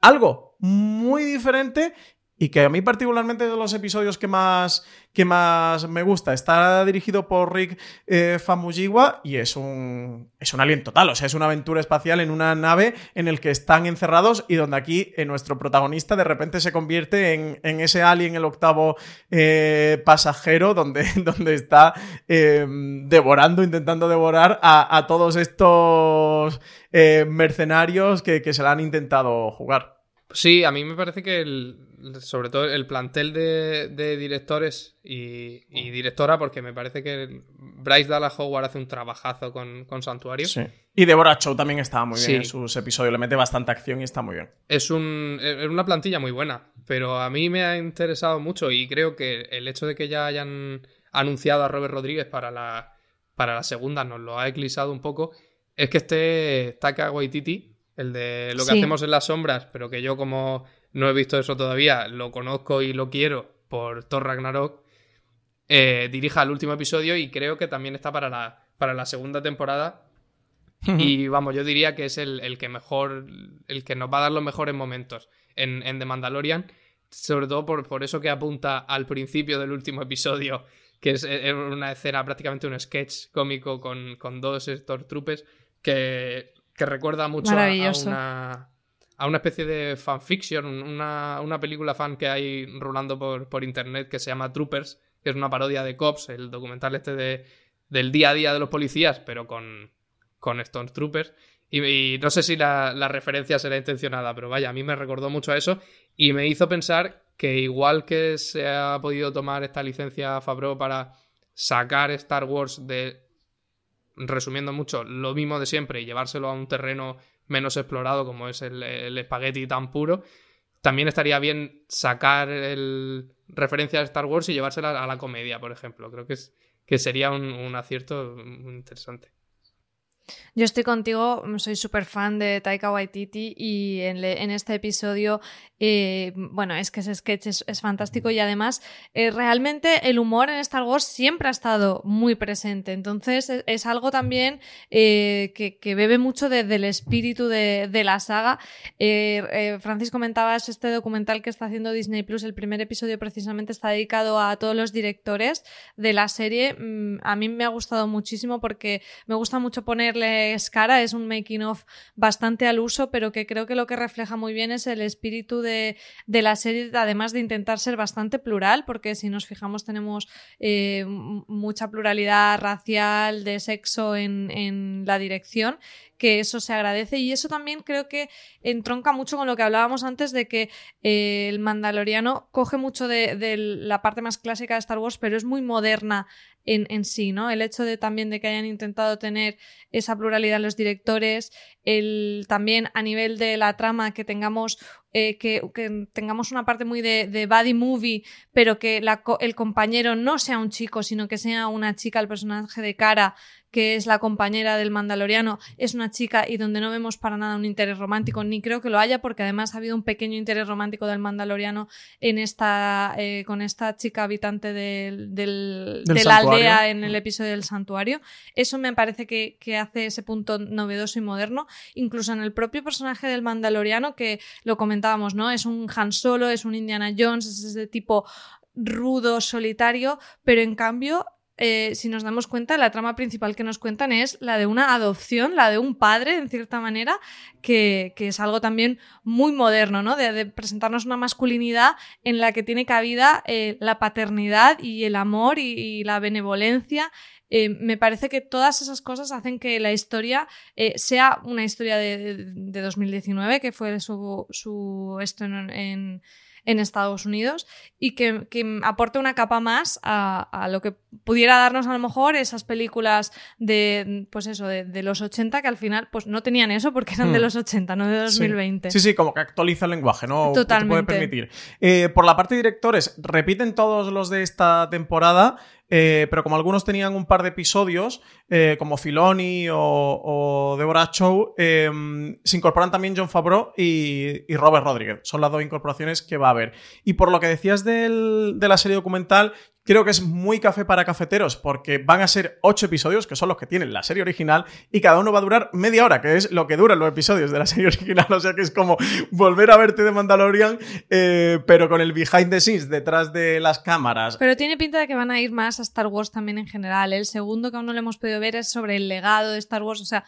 algo muy diferente y que a mí particularmente de los episodios que más, que más me gusta. Está dirigido por Rick eh, Famuyiwa y es un, es un alien total, o sea, es una aventura espacial en una nave en el que están encerrados y donde aquí eh, nuestro protagonista de repente se convierte en, en ese alien, el octavo eh, pasajero, donde, <laughs> donde está devorando, intentando devorar a, todos estos mercenarios que, que se la han intentado jugar. Sí, a mí me parece que el, sobre todo el plantel de, directores y, directora, porque me parece que Bryce Dallas Howard hace un trabajazo con, con Santuario. Sí. Y Deborah Chow también estaba muy bien en sus episodios, le mete bastante acción y está muy bien. Es, un, es una plantilla muy buena, pero a mí me ha interesado mucho y creo que el hecho de que ya hayan anunciado a Robert Rodríguez para la, para la segunda nos lo ha eclipsado un poco, es que este Taka Waititi, el de lo que hacemos en las sombras, pero que yo como no he visto eso todavía, lo conozco y lo quiero por Thor Ragnarok, eh, dirija el último episodio y creo que también está para la, para la segunda temporada. y vamos, yo diría que es el, que mejor, el que nos va a dar los mejores momentos en, en The Mandalorian, sobre todo por, por, eso que apunta al principio del último episodio, que es, una escena, prácticamente un sketch cómico con, con dos Stormtroopers, que, que recuerda mucho a una a una especie de fanfiction, una, una película fan que hay rulando por, por, internet que se llama Troopers, que es una parodia de Cops, el documental este de, del día a día de los policías, pero con, con Stone Troopers. Y, no sé si la, la, referencia será intencionada, pero vaya, a mí me recordó mucho a eso y me hizo pensar que igual que se ha podido tomar esta licencia Fabro para sacar Star Wars de, resumiendo mucho, lo mismo de siempre y llevárselo a un terreno menos explorado como es el, espagueti tan puro, también estaría bien sacar el referencia a Star Wars y llevársela a la comedia, por ejemplo. Creo que, es, que sería un, acierto muy interesante. Yo estoy contigo, soy súper fan de Taika Waititi y en, este episodio, eh, bueno, es que ese sketch es, fantástico y además eh, realmente el humor en Star Wars siempre ha estado muy presente, entonces es, algo también eh, que, bebe mucho del espíritu de, la saga. Francis comentabas este documental que está haciendo Disney Plus, el primer episodio precisamente está dedicado a todos los directores de la serie. Mm, a mí me ha gustado muchísimo porque me gusta mucho ponerle cara, es un making of bastante al uso, pero que creo que lo que refleja muy bien es el espíritu de, la serie, además de intentar ser bastante plural, porque si nos fijamos tenemos eh, mucha pluralidad racial, de sexo en, en la dirección que eso se agradece y eso también creo que entronca mucho con lo que hablábamos antes de que eh, el Mandaloriano coge mucho de, la parte más clásica de Star Wars, pero es muy moderna en, sí, ¿no? El hecho de también de que hayan intentado tener esa pluralidad en los directores, el también a nivel de la trama que tengamos eh, que, tengamos una parte muy de, de body movie, pero que el compañero no sea un chico, sino que sea una chica, el personaje de cara, que es la compañera del Mandaloriano, es una chica y donde no vemos para nada un interés romántico, ni creo que lo haya, porque además ha habido un pequeño interés romántico del Mandaloriano en esta, eh, con esta chica habitante de la aldea en el episodio del santuario. Eso me parece que, hace ese punto novedoso y moderno, incluso en el propio personaje del Mandaloriano, que lo comentábamos, ¿no? Es un Han Solo, es un Indiana Jones, es ese tipo rudo, solitario, pero en cambio eh, si nos damos cuenta, la trama principal que nos cuentan es la de una adopción, la de un padre, en cierta manera, que, es algo también muy moderno, ¿no? De, presentarnos una masculinidad en la que tiene cabida eh, la paternidad y el amor y, la benevolencia. Eh, me parece que todas esas cosas hacen que la historia sea una historia de, 2019, que fue su, su en Estados Unidos y que, aporte una capa más a, lo que pudiera darnos a lo mejor esas películas de, pues eso, de, los 80 que al final pues no tenían eso porque eran de hmm. los 80, no de 2020. Sí, sí, como que actualiza el lenguaje, ¿no? Totalmente. puede permitir. Eh, por la parte de directores, repiten todos los de esta temporada. Eh, pero como algunos tenían un par de episodios, eh, como Filoni o, Deborah Chow, em, se incorporan también John Favreau y, Robert Rodríguez. Son las dos incorporaciones que va a haber. Y por lo que decías de la serie documental, Creo que es muy café para cafeteros porque van a ser ocho episodios, que son los que tienen la serie original, y cada uno va a durar media hora, que es lo que duran los episodios de la <laughs> serie original. O sea que es como volver a verte de Mandalorian, eh, pero con el behind the scenes detrás de las cámaras. Pero tiene pinta de que van a ir más a Star Wars también en general. El segundo que aún no le hemos podido ver es sobre el legado de Star Wars. O sea,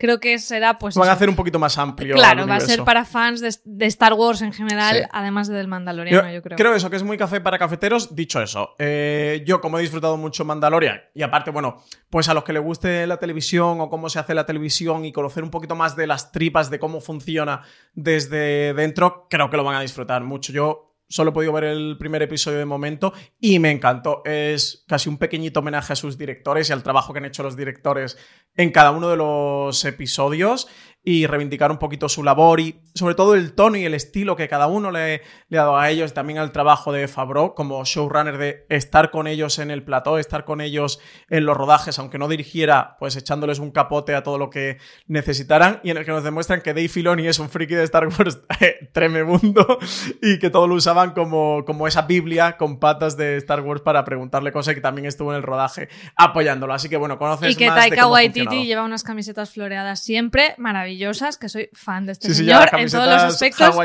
creo que será pues... Van a hacer un poquito más amplio. Claro, va a ser para fans de, Star Wars en general, además del Mandaloriano, yo, creo. Creo eso, que es muy café para cafeteros. Dicho eso, eh, yo como he disfrutado mucho Mandalorian, y aparte, bueno, pues a los que les guste la televisión o cómo se hace la televisión y conocer un poquito más de las tripas, de cómo funciona desde dentro, creo que lo van a disfrutar mucho. Yo Solo he podido ver el primer episodio de momento y me encantó. Es casi un pequeñito homenaje a sus directores y al trabajo que han hecho los directores en cada uno de los episodios y reivindicar un poquito su labor y sobre todo el tono y el estilo que cada uno le, le, ha dado a ellos, también al trabajo de Fabro como showrunner de estar con ellos en el plató, estar con ellos en los rodajes, aunque no dirigiera, pues echándoles un capote a todo lo que necesitaran y en el que nos demuestran que Dave Filoni es un friki de Star Wars <laughs> tremendo <laughs> y que todo lo usaban como, como esa biblia con patas de Star Wars para preguntarle cosas y que también estuvo en el rodaje apoyándolo. Así que bueno, conoces y que Taika Waititi lleva unas camisetas floreadas siempre, maravillosas que soy fan de este señor en todos los aspectos.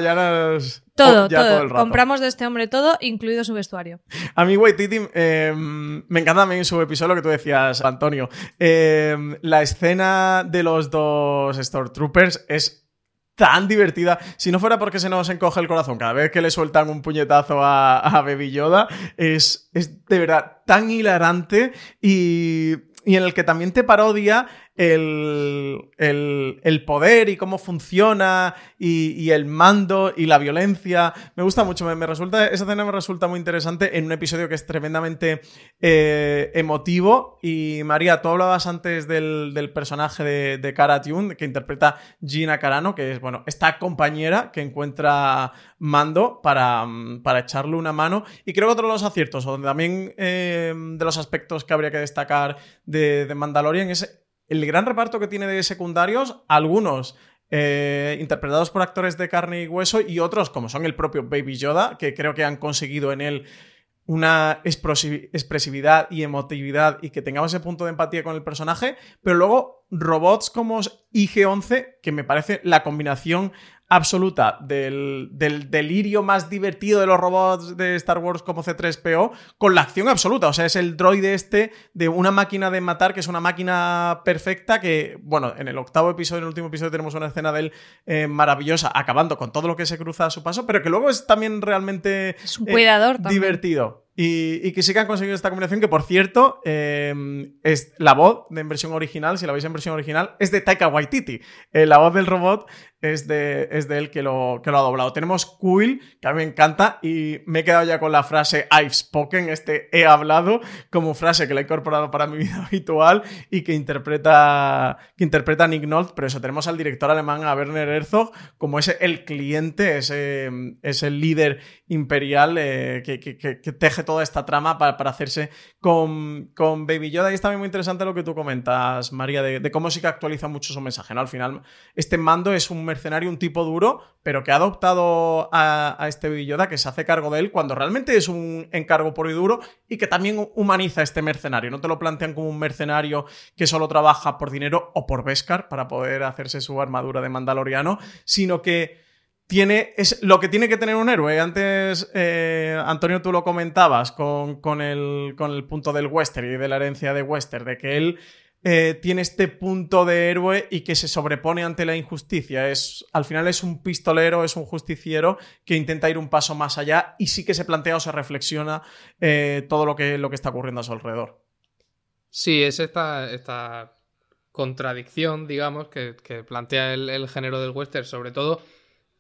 Todo, todo. Compramos de este hombre todo, incluido su vestuario. A mí, Waititi, em, me encanta también su episodio, lo que tú decías, Antonio. Em, la escena de los dos Stormtroopers es tan divertida. Si no fuera porque se nos encoge el corazón cada vez que le sueltan un puñetazo a, a Baby Yoda, es, es de verdad tan hilarante y y en el que también te parodia el, poder y cómo funciona y, el mando y la violencia. Me gusta mucho, me, resulta, esa escena me resulta muy interesante en un episodio que es tremendamente eh, emotivo. Y María, tú hablabas antes del, personaje de, de Cara Tune, que interpreta Gina Carano, que es, bueno, esta compañera que encuentra mando para, para echarle una mano. Y creo que otro de los aciertos, o también eh, de los aspectos que habría que destacar de, de Mandalorian es el gran reparto que tiene de secundarios, algunos eh, interpretados por actores de carne y hueso y otros como son el propio Baby Yoda, que creo que han conseguido en él una expresividad y emotividad y que tengamos ese punto de empatía con el personaje, pero luego robots como IG-11, que me parece la combinación absoluta del, delirio más divertido de los robots de Star Wars como C3PO con la acción absoluta. O sea, es el droide este de una máquina de matar que es una máquina perfecta que, bueno, en el octavo episodio, en el último episodio tenemos una escena de él eh, maravillosa, acabando con todo lo que se cruza a su paso, pero que luego es también realmente es un cuidador eh, divertido. Y, que sí que han conseguido esta combinación, que por cierto, eh, es la voz de en versión original, si la veis en versión original, es de Taika Waititi. la voz del robot es de, es de él que lo, que lo ha doblado. Tenemos Quill, que a mí me encanta, y me he quedado ya con la frase I've spoken, este he hablado, como frase que la he incorporado para mi vida <laughs> habitual y que interpreta, que interpreta Nick Nolte, pero eso, tenemos al director alemán, a Werner Herzog, como ese el cliente, ese, ese líder imperial eh, que, teje toda esta trama para, hacerse con, con, Baby Yoda. Y está muy interesante lo que tú comentas, María, de, cómo sí que actualiza mucho su mensaje, ¿no? Al final, este mando es un mercenario, un tipo duro, pero que ha adoptado a, este Baby Yoda, que se hace cargo de él cuando realmente es un encargo puro y duro y que también humaniza a este mercenario. No te lo plantean como un mercenario que solo trabaja por dinero o por Beskar para poder hacerse su armadura de mandaloriano, sino que tiene, es lo que tiene que tener un héroe. Antes, eh, Antonio, tú lo comentabas con, con, el, con el punto del western y de la herencia de western, de que él eh, tiene este punto de héroe y que se sobrepone ante la injusticia. Es, al final es un pistolero, es un justiciero que intenta ir un paso más allá y sí que se plantea o se reflexiona eh, todo lo que, lo que está ocurriendo a su alrededor. Sí, es esta, esta contradicción, digamos, que, plantea el, el, género del western, sobre todo,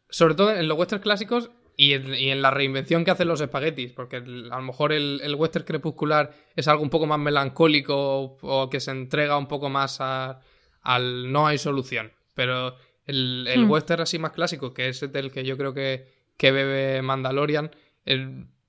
sobre todo en los westerns clásicos y en, la reinvención que hacen los espaguetis, porque a lo mejor el, el, western crepuscular es algo un poco más melancólico o, que se entrega un poco más al no hay solución. Pero el, el hmm. western así más clásico, que es el que yo creo que, que bebe Mandalorian,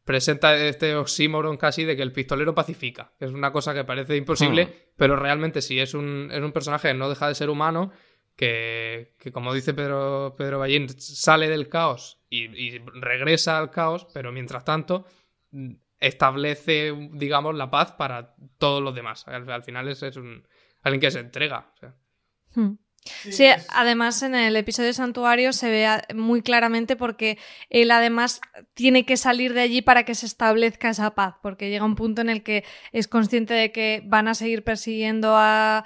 presenta este oxímoron casi de que el pistolero pacifica. Es una cosa que parece imposible, hmm. pero realmente sí, es un, es un personaje que no deja de ser humano que, como dice Pedro, Pedro Ballín, sale del caos y, regresa al caos, pero mientras tanto mm, establece, digamos, la paz para todos los demás. Al, final es, es un, alguien que se entrega. Hmm. Sí, además en el episodio Santuario se ve muy claramente porque él además tiene que salir de allí para que se establezca esa paz, porque llega un punto en el que es consciente de que van a seguir persiguiendo a,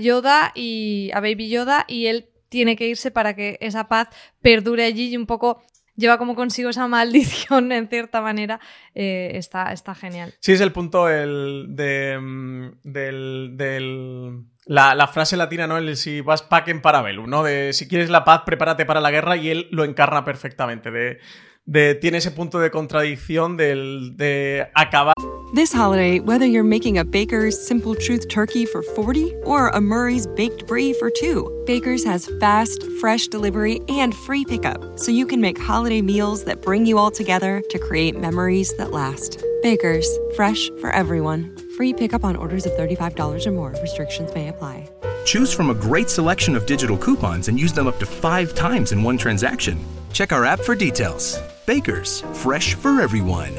Yoda y a Baby Yoda y él tiene que irse para que esa paz perdure allí y un poco lleva como consigo esa maldición en cierta manera, eh, está, está genial. Sí, es el punto el de, mm, del la, frase latina, ¿no? El si vas paquen para velu, ¿no? De si quieres la paz, prepárate para la guerra y él lo encarna perfectamente. De, de tiene ese punto de contradicción del, de acabar. This holiday, whether you're making a Baker's Simple Truth turkey for 40 or a Murray's Baked Brie for 2, Baker's has fast, fresh delivery and free pickup, so you can make holiday meals that bring you all together to create memories that last. Baker's, fresh for everyone. Free pickup on orders of $35 or more. Restrictions may apply. Choose from a great selection of digital coupons and use them up to five times in one transaction. Check our app for details. Bakers, fresh for everyone.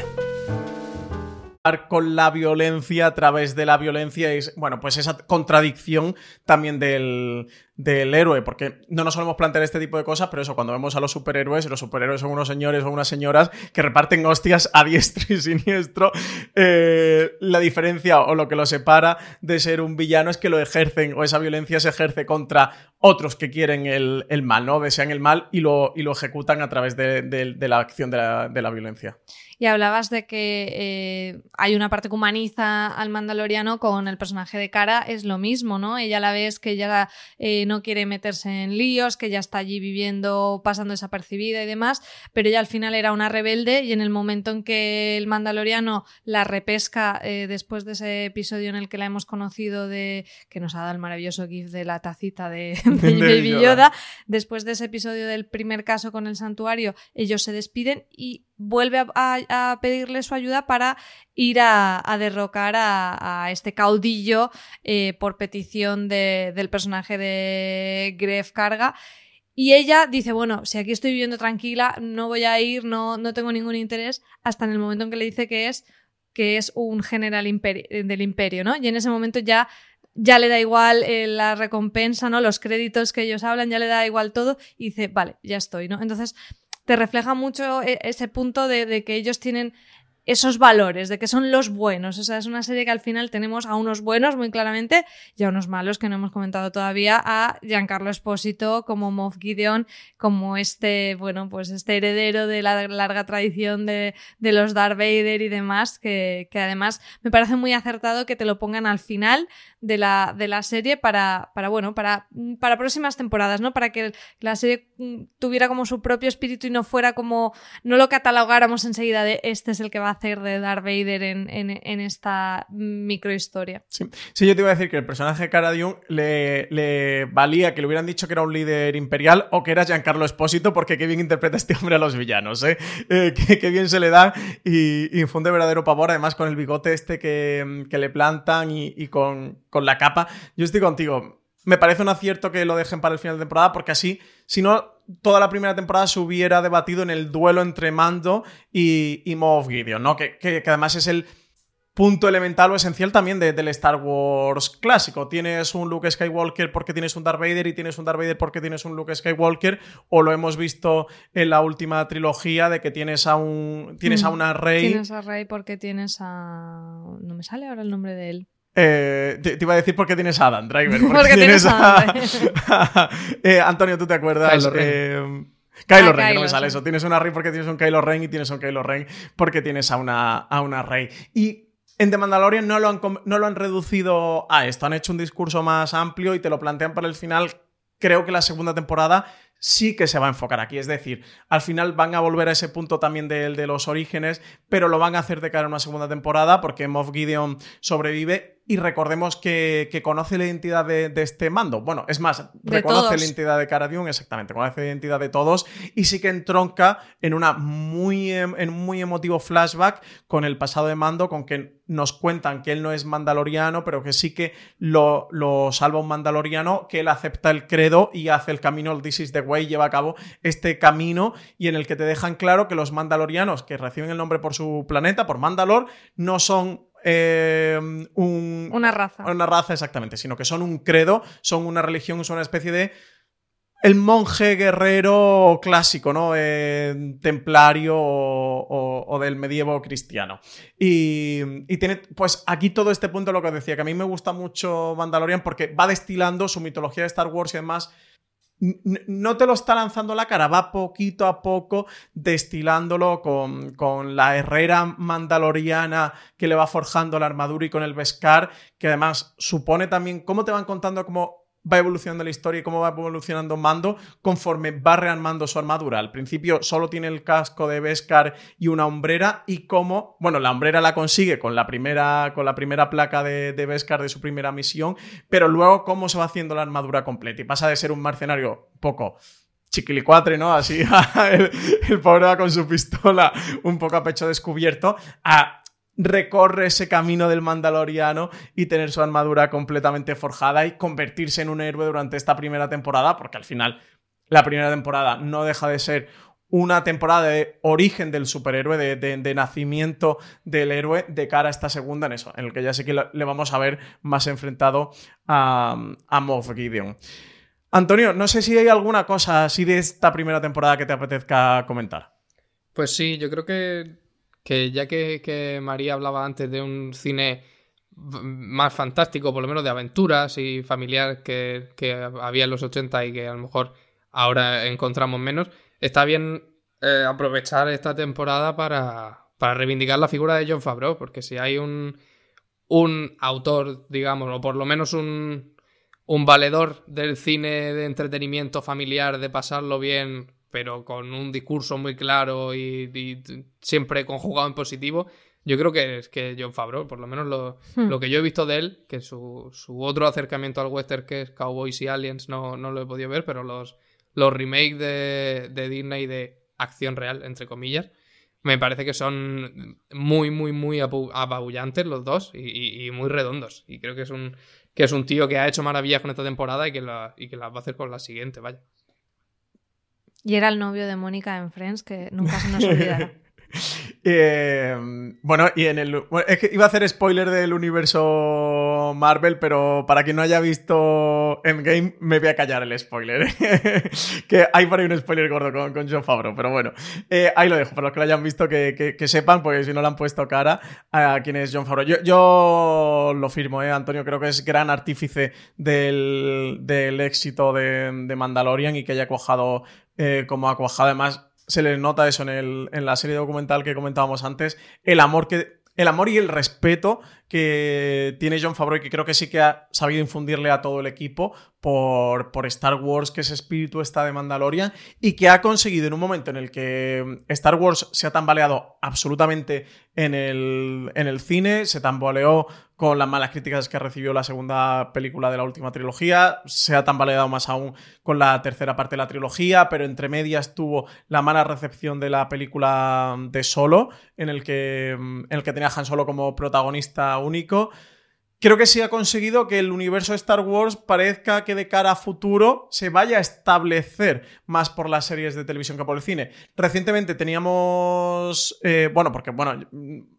con la violencia a través de la violencia es, bueno, pues esa contradicción también del, del héroe, porque no nos solemos plantear este tipo de cosas, pero eso, cuando vemos a los superhéroes, los superhéroes son unos señores o unas señoras que reparten hostias a diestro y siniestro, eh, la diferencia o lo que lo separa de ser un villano es que lo ejercen o esa violencia se ejerce contra otros que quieren el, mal, ¿no? Desean el mal y lo, y lo ejecutan a través de, la acción de la, de la violencia. Y hablabas de que eh, hay una parte que humaniza al mandaloriano con el personaje de Cara, es lo mismo, ¿no? Ella la ves que ella eh, no quiere meterse en líos, que ya está allí viviendo, pasando desapercibida y demás, pero ella al final era una rebelde y en el momento en que el mandaloriano la repesca eh, después de ese episodio en el que la hemos conocido de que nos ha dado el maravilloso gif de la tacita de, <laughs> Baby Yoda, después de ese episodio del primer caso con el santuario, ellos se despiden y vuelve a, pedirle su ayuda para ir a, derrocar a, este caudillo eh, por petición del personaje de Gref Carga. Y ella dice, bueno, si aquí estoy viviendo tranquila, no voy a ir, no, no tengo ningún interés, hasta en el momento en que le dice que es, que es un general del imperio, ¿no? Y en ese momento ya ya le da igual eh, la recompensa, ¿no? Los créditos que ellos hablan, ya le da igual todo y dice, vale, ya estoy, ¿no? Entonces te refleja mucho eh, ese punto de que ellos tienen esos valores, de que son los buenos. O sea, es una serie que al final tenemos a unos buenos muy claramente y a unos malos que no hemos comentado todavía, a Giancarlo Espósito como Moff Gideon, como este, bueno, pues este heredero de la larga tradición de, de los Darth Vader y demás, que, que, además me parece muy acertado que te lo pongan al final de la, de la serie para, para, bueno, para, para próximas temporadas, ¿no? Para que la serie mm, tuviera como su propio espíritu y no fuera como, no lo catalogáramos enseguida de este es el que va a hacer de Darth Vader en, en, esta microhistoria. Sí. sí, yo te iba a decir que el personaje de Cara Dune le, le, valía que le hubieran dicho que era un líder imperial o que era Giancarlo Espósito, porque qué bien interpreta este hombre a los villanos, ¿eh? eh qué, bien se le da y, infunde verdadero pavor, además con el bigote este que, que le plantan y, y con, con la capa. Yo estoy contigo me parece un acierto que lo dejen para el final de temporada, porque así, si no, toda la primera temporada se hubiera debatido en el duelo entre Mando y, y Moff Gideon, ¿no? Que, que, además es el punto elemental o esencial también del Star Wars clásico. Tienes un Luke Skywalker porque tienes un Darth Vader y tienes un Darth Vader porque tienes un Luke Skywalker, o lo hemos visto en la última trilogía de que tienes a un tienes a mm, una Rey. Tienes a Rey porque tienes a no me sale ahora el nombre de él. Eh, te, iba a decir por qué tienes a Adam Driver. <laughs> Porque, tienes, a. <laughs> Eh, Antonio, ¿tú te acuerdas? Kylo Ren. Eh, Kylo ah, Ren, no me sale eso. Tienes una Rey porque tienes un Kylo Ren y tienes un Kylo Ren porque tienes a una, a una Rey. Y en The Mandalorian no lo, han, no lo han reducido a esto. Han hecho un discurso más amplio y te lo plantean para el final. Creo que la segunda temporada sí que se va a enfocar aquí. Es decir, al final van a volver a ese punto también de, de los orígenes, pero lo van a hacer de cara a una segunda temporada porque Moff Gideon sobrevive y recordemos que, conoce la identidad de, este mando. Bueno, es más, reconoce la identidad de Cara exactamente, conoce la identidad de todos y sí que entronca en, una muy, em, en un muy emotivo flashback con el pasado de mando, con que nos cuentan que él no es mandaloriano, pero que sí que lo, lo salva un mandaloriano, que él acepta el credo y hace el camino, el This is the way, lleva a cabo este camino y en el que te dejan claro que los mandalorianos que reciben el nombre por su planeta, por Mandalor, no son eh, una raza. Una raza, exactamente, sino que son un credo, son una religión, son una especie de. El monje guerrero clásico, ¿no? Eh, templario o, del medievo cristiano. Y, y, tiene, pues aquí todo este punto lo que os decía, que a mí me gusta mucho Mandalorian porque va destilando su mitología de Star Wars y demás no te lo está lanzando la cara, va poquito a poco destilándolo con, la herrera mandaloriana que le va forjando la armadura y con el Beskar, que además supone también cómo te van contando cómo va evolucionando la historia y cómo va evolucionando Mando conforme va rearmando su armadura. Al principio solo tiene el casco de Beskar y una hombrera y cómo, bueno, la hombrera la consigue con la primera, con la primera placa de, de Beskar de su primera misión, pero luego cómo se va haciendo la armadura completa y pasa de ser un mercenario poco chiquilicuatre, ¿no? Así, <laughs> el, el pobre va con su pistola un poco a pecho descubierto, a recorre ese camino del mandaloriano y tener su armadura completamente forjada y convertirse en un héroe durante esta primera temporada, porque al final la primera temporada no deja de ser una temporada de origen del superhéroe, de, nacimiento del héroe, de cara a esta segunda en eso, en el que ya sé que le vamos a ver más enfrentado a, a Moff Gideon. Antonio, no sé si hay alguna cosa así de esta primera temporada que te apetezca comentar. Pues sí, yo creo que que ya que, María hablaba antes de un cine más fantástico, por lo menos de aventuras y familiar que, había en los 80 y que a lo mejor ahora encontramos menos, está bien eh, aprovechar esta temporada para, para reivindicar la figura de John Favreau, porque si hay un, un autor, digamos, o por lo menos un, un valedor del cine de entretenimiento familiar, de pasarlo bien pero con un discurso muy claro y, siempre conjugado en positivo, yo creo que es que John Favreau, por lo menos lo, hmm. lo que yo he visto de él, que su, su, otro acercamiento al western que es Cowboys y Aliens no, no lo he podido ver, pero los, los remakes de, de Disney de acción real, entre comillas, me parece que son muy, muy, muy apabullantes los dos y, muy redondos. Y creo que es un que es un tío que ha hecho maravillas con esta temporada y que, la, y que las va a hacer con la siguiente, vaya. Y era el novio de Mónica en Friends, que nunca se nos olvidará. <laughs> Eh, bueno, y en el. es que iba a hacer spoiler del universo Marvel, pero para quien no haya visto Endgame, me voy a callar el spoiler. <laughs> que hay por ahí un spoiler gordo con, con John Favreau, pero bueno, eh, ahí lo dejo, para los que lo hayan visto, que, sepan, porque si no le han puesto cara a quién es John Favreau. Yo, lo firmo, ¿eh? Antonio, creo que es gran artífice del, éxito de, Mandalorian y que haya cuajado eh, como ha cuajado. Además, se le nota eso en, el, en la serie documental que comentábamos antes, el amor que el amor y el respeto que tiene John Favreau y que creo que sí que ha sabido infundirle a todo el equipo por, por, Star Wars, que ese espíritu está de Mandalorian y que ha conseguido en un momento en el que Star Wars se ha tambaleado absolutamente en el, en el cine, se tambaleó con las malas críticas que recibió la segunda película de la última trilogía, se ha tambaleado más aún con la tercera parte de la trilogía, pero entre medias tuvo la mala recepción de la película de Solo, en el que, en el que tenía Han Solo como protagonista único. Creo que sí ha conseguido que el universo de Star Wars parezca que de cara a futuro se vaya a establecer más por las series de televisión que por el cine. Recientemente teníamos. Eh, bueno, porque bueno,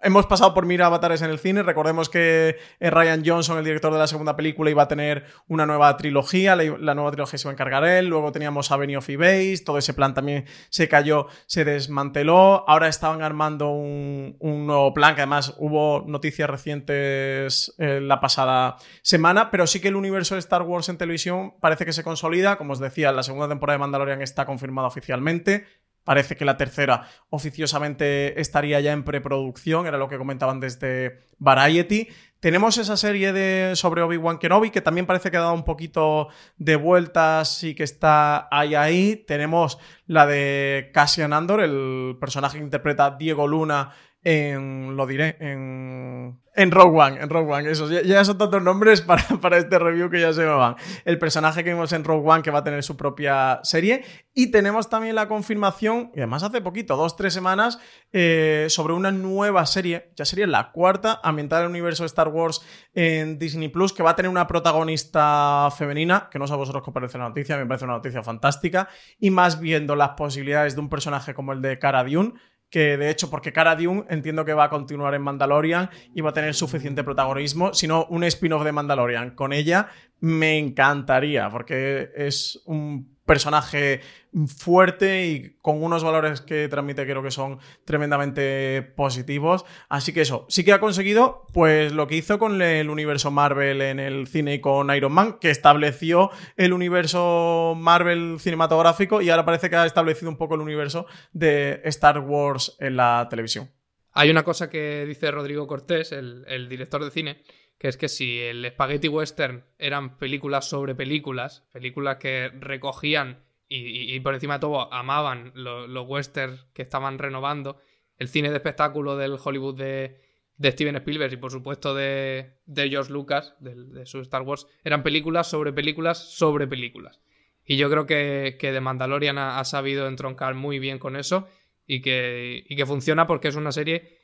hemos pasado por mira avatares en el cine. Recordemos que eh, Ryan Johnson, el director de la segunda película, iba a tener una nueva trilogía. La, nueva trilogía se iba a encargar él. Luego teníamos Avenue of Base. Todo ese plan también se cayó, se desmanteló. Ahora estaban armando un, nuevo plan, que además hubo noticias recientes. Eh, pasada semana, pero sí que el universo de Star Wars en televisión parece que se consolida. Como os decía, la segunda temporada de Mandalorian está confirmada oficialmente. Parece que la tercera oficiosamente estaría ya en preproducción, era lo que comentaban desde Variety. Tenemos esa serie de sobre Obi-Wan Kenobi que también parece que ha dado un poquito de vueltas y que está ahí ahí. Tenemos la de Cassian Andor, el personaje que interpreta Diego Luna en, lo diré, en, en Rogue One, en Rogue One, eso, ya, son tantos nombres <laughs> para, para, este review que ya se me van. El personaje que vimos en Rogue One que va a tener su propia serie y tenemos también la confirmación, y además hace poquito, dos, tres semanas, eh, sobre una nueva serie, ya sería la cuarta, ambientada en el universo de Star Wars en Disney Plus, que va a tener una protagonista femenina, que no sé a vosotros qué os parece la noticia, me parece una noticia fantástica, y más viendo las posibilidades de un personaje como el de Cara Dune, que de hecho, porque Cara Dune entiendo que va a continuar en Mandalorian y va a tener suficiente protagonismo, sino un spin-off de Mandalorian. Con ella me encantaría, porque es un personaje fuerte y con unos valores que transmite creo que son tremendamente positivos. Así que eso, sí que ha conseguido pues lo que hizo con el universo Marvel en el cine y con Iron Man, que estableció el universo Marvel cinematográfico y ahora parece que ha establecido un poco el universo de Star Wars en la televisión. Hay una cosa que dice Rodrigo Cortés, el, director de cine, que es que si el Spaghetti Western eran películas sobre películas, películas que recogían y, por encima de todo amaban los westerns que estaban renovando, el cine de espectáculo del Hollywood de, Steven Spielberg y por supuesto de, George Lucas, de, su Star Wars, eran películas sobre películas sobre películas. Y yo creo que, que The Mandalorian ha, sabido entroncar muy bien con eso y que, y que funciona porque es una serie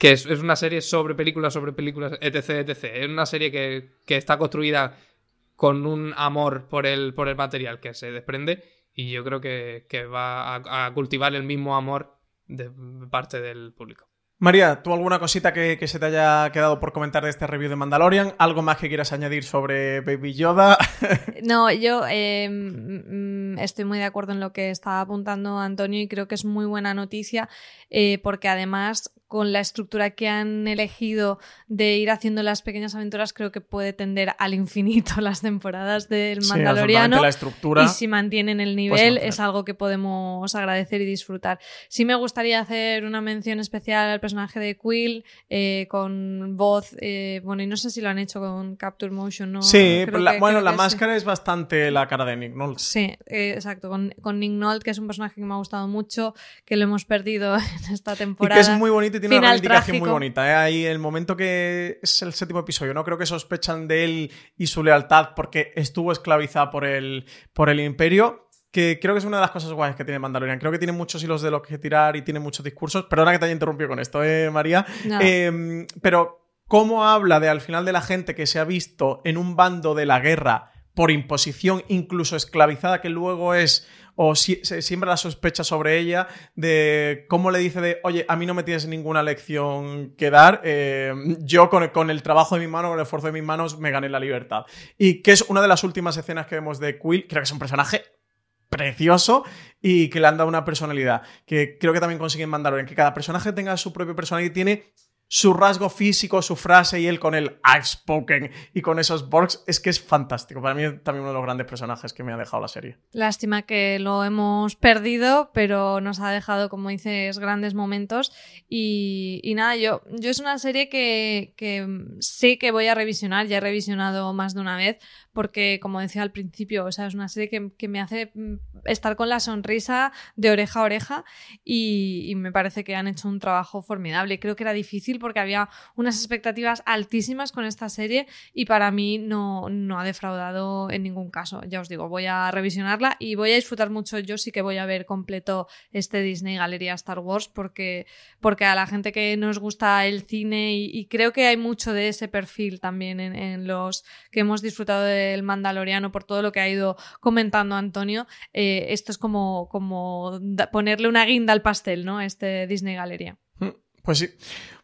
que es, una serie sobre películas, sobre películas, etc, etc. Es una serie que, está construida con un amor por el, por el material que se desprende y yo creo que, va a, cultivar el mismo amor de parte del público. María, ¿tú alguna cosita que, se te haya quedado por comentar de este review de Mandalorian? ¿Algo más que quieras añadir sobre Baby Yoda? <laughs> no, yo eh, mm, estoy muy de acuerdo en lo que estaba apuntando Antonio y creo que es muy buena noticia eh, porque además con la estructura que han elegido de ir haciendo las pequeñas aventuras, creo que puede tender al infinito <laughs> las temporadas del Mandaloriano. la estructura, y si mantienen el nivel, es algo que podemos agradecer y disfrutar. Sí me gustaría hacer una mención especial al personaje de Quill eh, con voz. Eh, bueno, y no sé si lo han hecho con Capture Motion, ¿no? Sí, bueno, la máscara es bastante la cara de Nick Nolte. Sí, eh, exacto. Con, con, Nick Nolte, que es un personaje que me ha gustado mucho, que lo hemos perdido <laughs> en esta temporada. Y que es muy bonito tiene una reivindicación muy bonita. ¿eh? Ahí el momento que es el séptimo episodio, no creo que sospechan de él y su lealtad porque estuvo esclavizada por el, por el imperio. que creo que es una de las cosas guays que tiene Mandalorian. Creo que tiene muchos hilos de los que tirar y tiene muchos discursos. Perdona que te haya interrumpido con esto, ¿eh, María? Eh, pero cómo habla de al final de la gente que se ha visto en un bando de la guerra por imposición, incluso esclavizada, que luego es o si, se siembra la sospecha sobre ella de cómo le dice de, oye, a mí no me tienes ninguna lección que dar, eh, yo con, el trabajo de mi mano, con el esfuerzo de mis manos, me gané la libertad. Y que es una de las últimas escenas que vemos de Quill, creo que es un personaje precioso y que le han dado una personalidad. Que creo que también consiguen mandarlo en que cada personaje tenga su propia personalidad y tiene su rasgo físico, su frase y él con el I've spoken y con esos Borgs es que es fantástico. Para mí es también uno de los grandes personajes que me ha dejado la serie. Lástima que lo hemos perdido, pero nos ha dejado, como dices, grandes momentos. Y, nada, yo, yo es una serie que, que sé que voy a revisionar, ya he revisionado más de una vez, porque como decía al principio, o sea, es una serie que, que me hace mm, estar con la sonrisa de oreja a oreja y, y me parece que han hecho un trabajo formidable. Creo que era difícil porque había unas expectativas altísimas con esta serie y para mí no, no ha defraudado en ningún caso. Ya os digo, voy a revisionarla y voy a disfrutar mucho. Yo sí que voy a ver completo este Disney Galería Star Wars porque, porque a la gente que nos gusta el cine y, y creo que hay mucho de ese perfil también en, en, los que hemos disfrutado del Mandaloriano por todo lo que ha ido comentando Antonio. Eh, esto es como, como ponerle una guinda al pastel, ¿no? Este Disney Galería. Pues sí.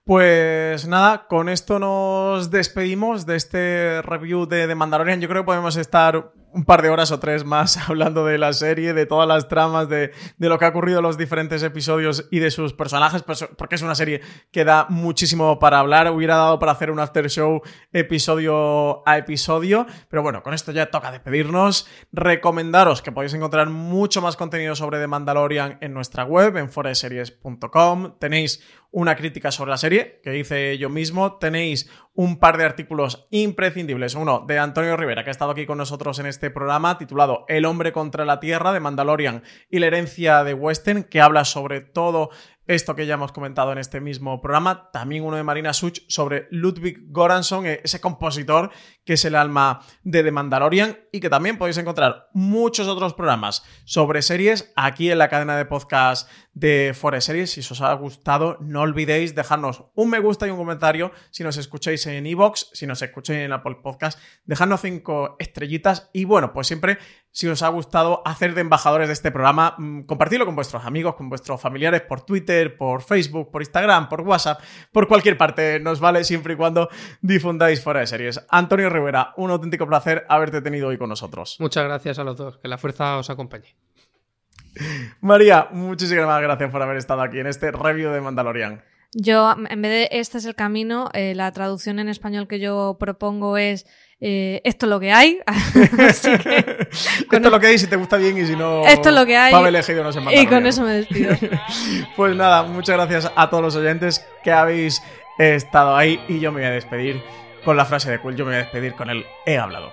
Pues nada, con esto nos despedimos de este review de, de Mandalorian. Yo creo que podemos estar un par de horas o tres más <laughs> hablando de la serie, de todas las tramas, de, de, lo que ha ocurrido en los diferentes episodios y de sus personajes, pues, porque es una serie que da muchísimo para hablar. Hubiera dado para hacer un after show episodio a episodio, pero bueno, con esto ya toca despedirnos. Recomendaros que podéis encontrar mucho más contenido sobre The Mandalorian en nuestra web, en foreseries.com. Tenéis una crítica sobre la serie que hice yo mismo. Tenéis un par de artículos imprescindibles. Uno de Antonio Rivera, que ha estado aquí con nosotros en este programa, titulado El hombre contra la tierra de Mandalorian y la herencia de Western, que habla sobre todo esto que ya hemos comentado en este mismo programa, también uno de Marina Such sobre Ludwig Goranson, ese compositor que es el alma de The Mandalorian y que también podéis encontrar muchos otros programas sobre series aquí en la cadena de podcast de Forest Series. Si os ha gustado, no olvidéis dejarnos un me gusta y un comentario si nos escucháis en iVoox, si nos escucháis en Apple Podcast, dejadnos cinco estrellitas y bueno, pues siempre si os ha gustado hacer de embajadores de este programa, mmm, compartirlo con vuestros amigos, con vuestros familiares por Twitter, por Facebook, por Instagram, por WhatsApp, por cualquier parte, nos vale siempre y cuando difundáis fuera de series. Antonio Rivera, un auténtico placer haberte tenido hoy con nosotros. Muchas gracias a los dos, que la fuerza os acompañe. María, muchísimas gracias por haber estado aquí en este review de Mandalorian. Yo, en vez de este es el camino, eh, la traducción en español que yo propongo es eh, esto es lo que hay. <laughs> Así que, esto es lo que hay, si te gusta bien y si no. Esto es lo que hay. Elegido no se y con eso me despido. <laughs> pues nada, muchas gracias a todos los oyentes que habéis estado ahí y yo me voy a despedir con la frase de Quill. Yo me voy a despedir con el he hablado.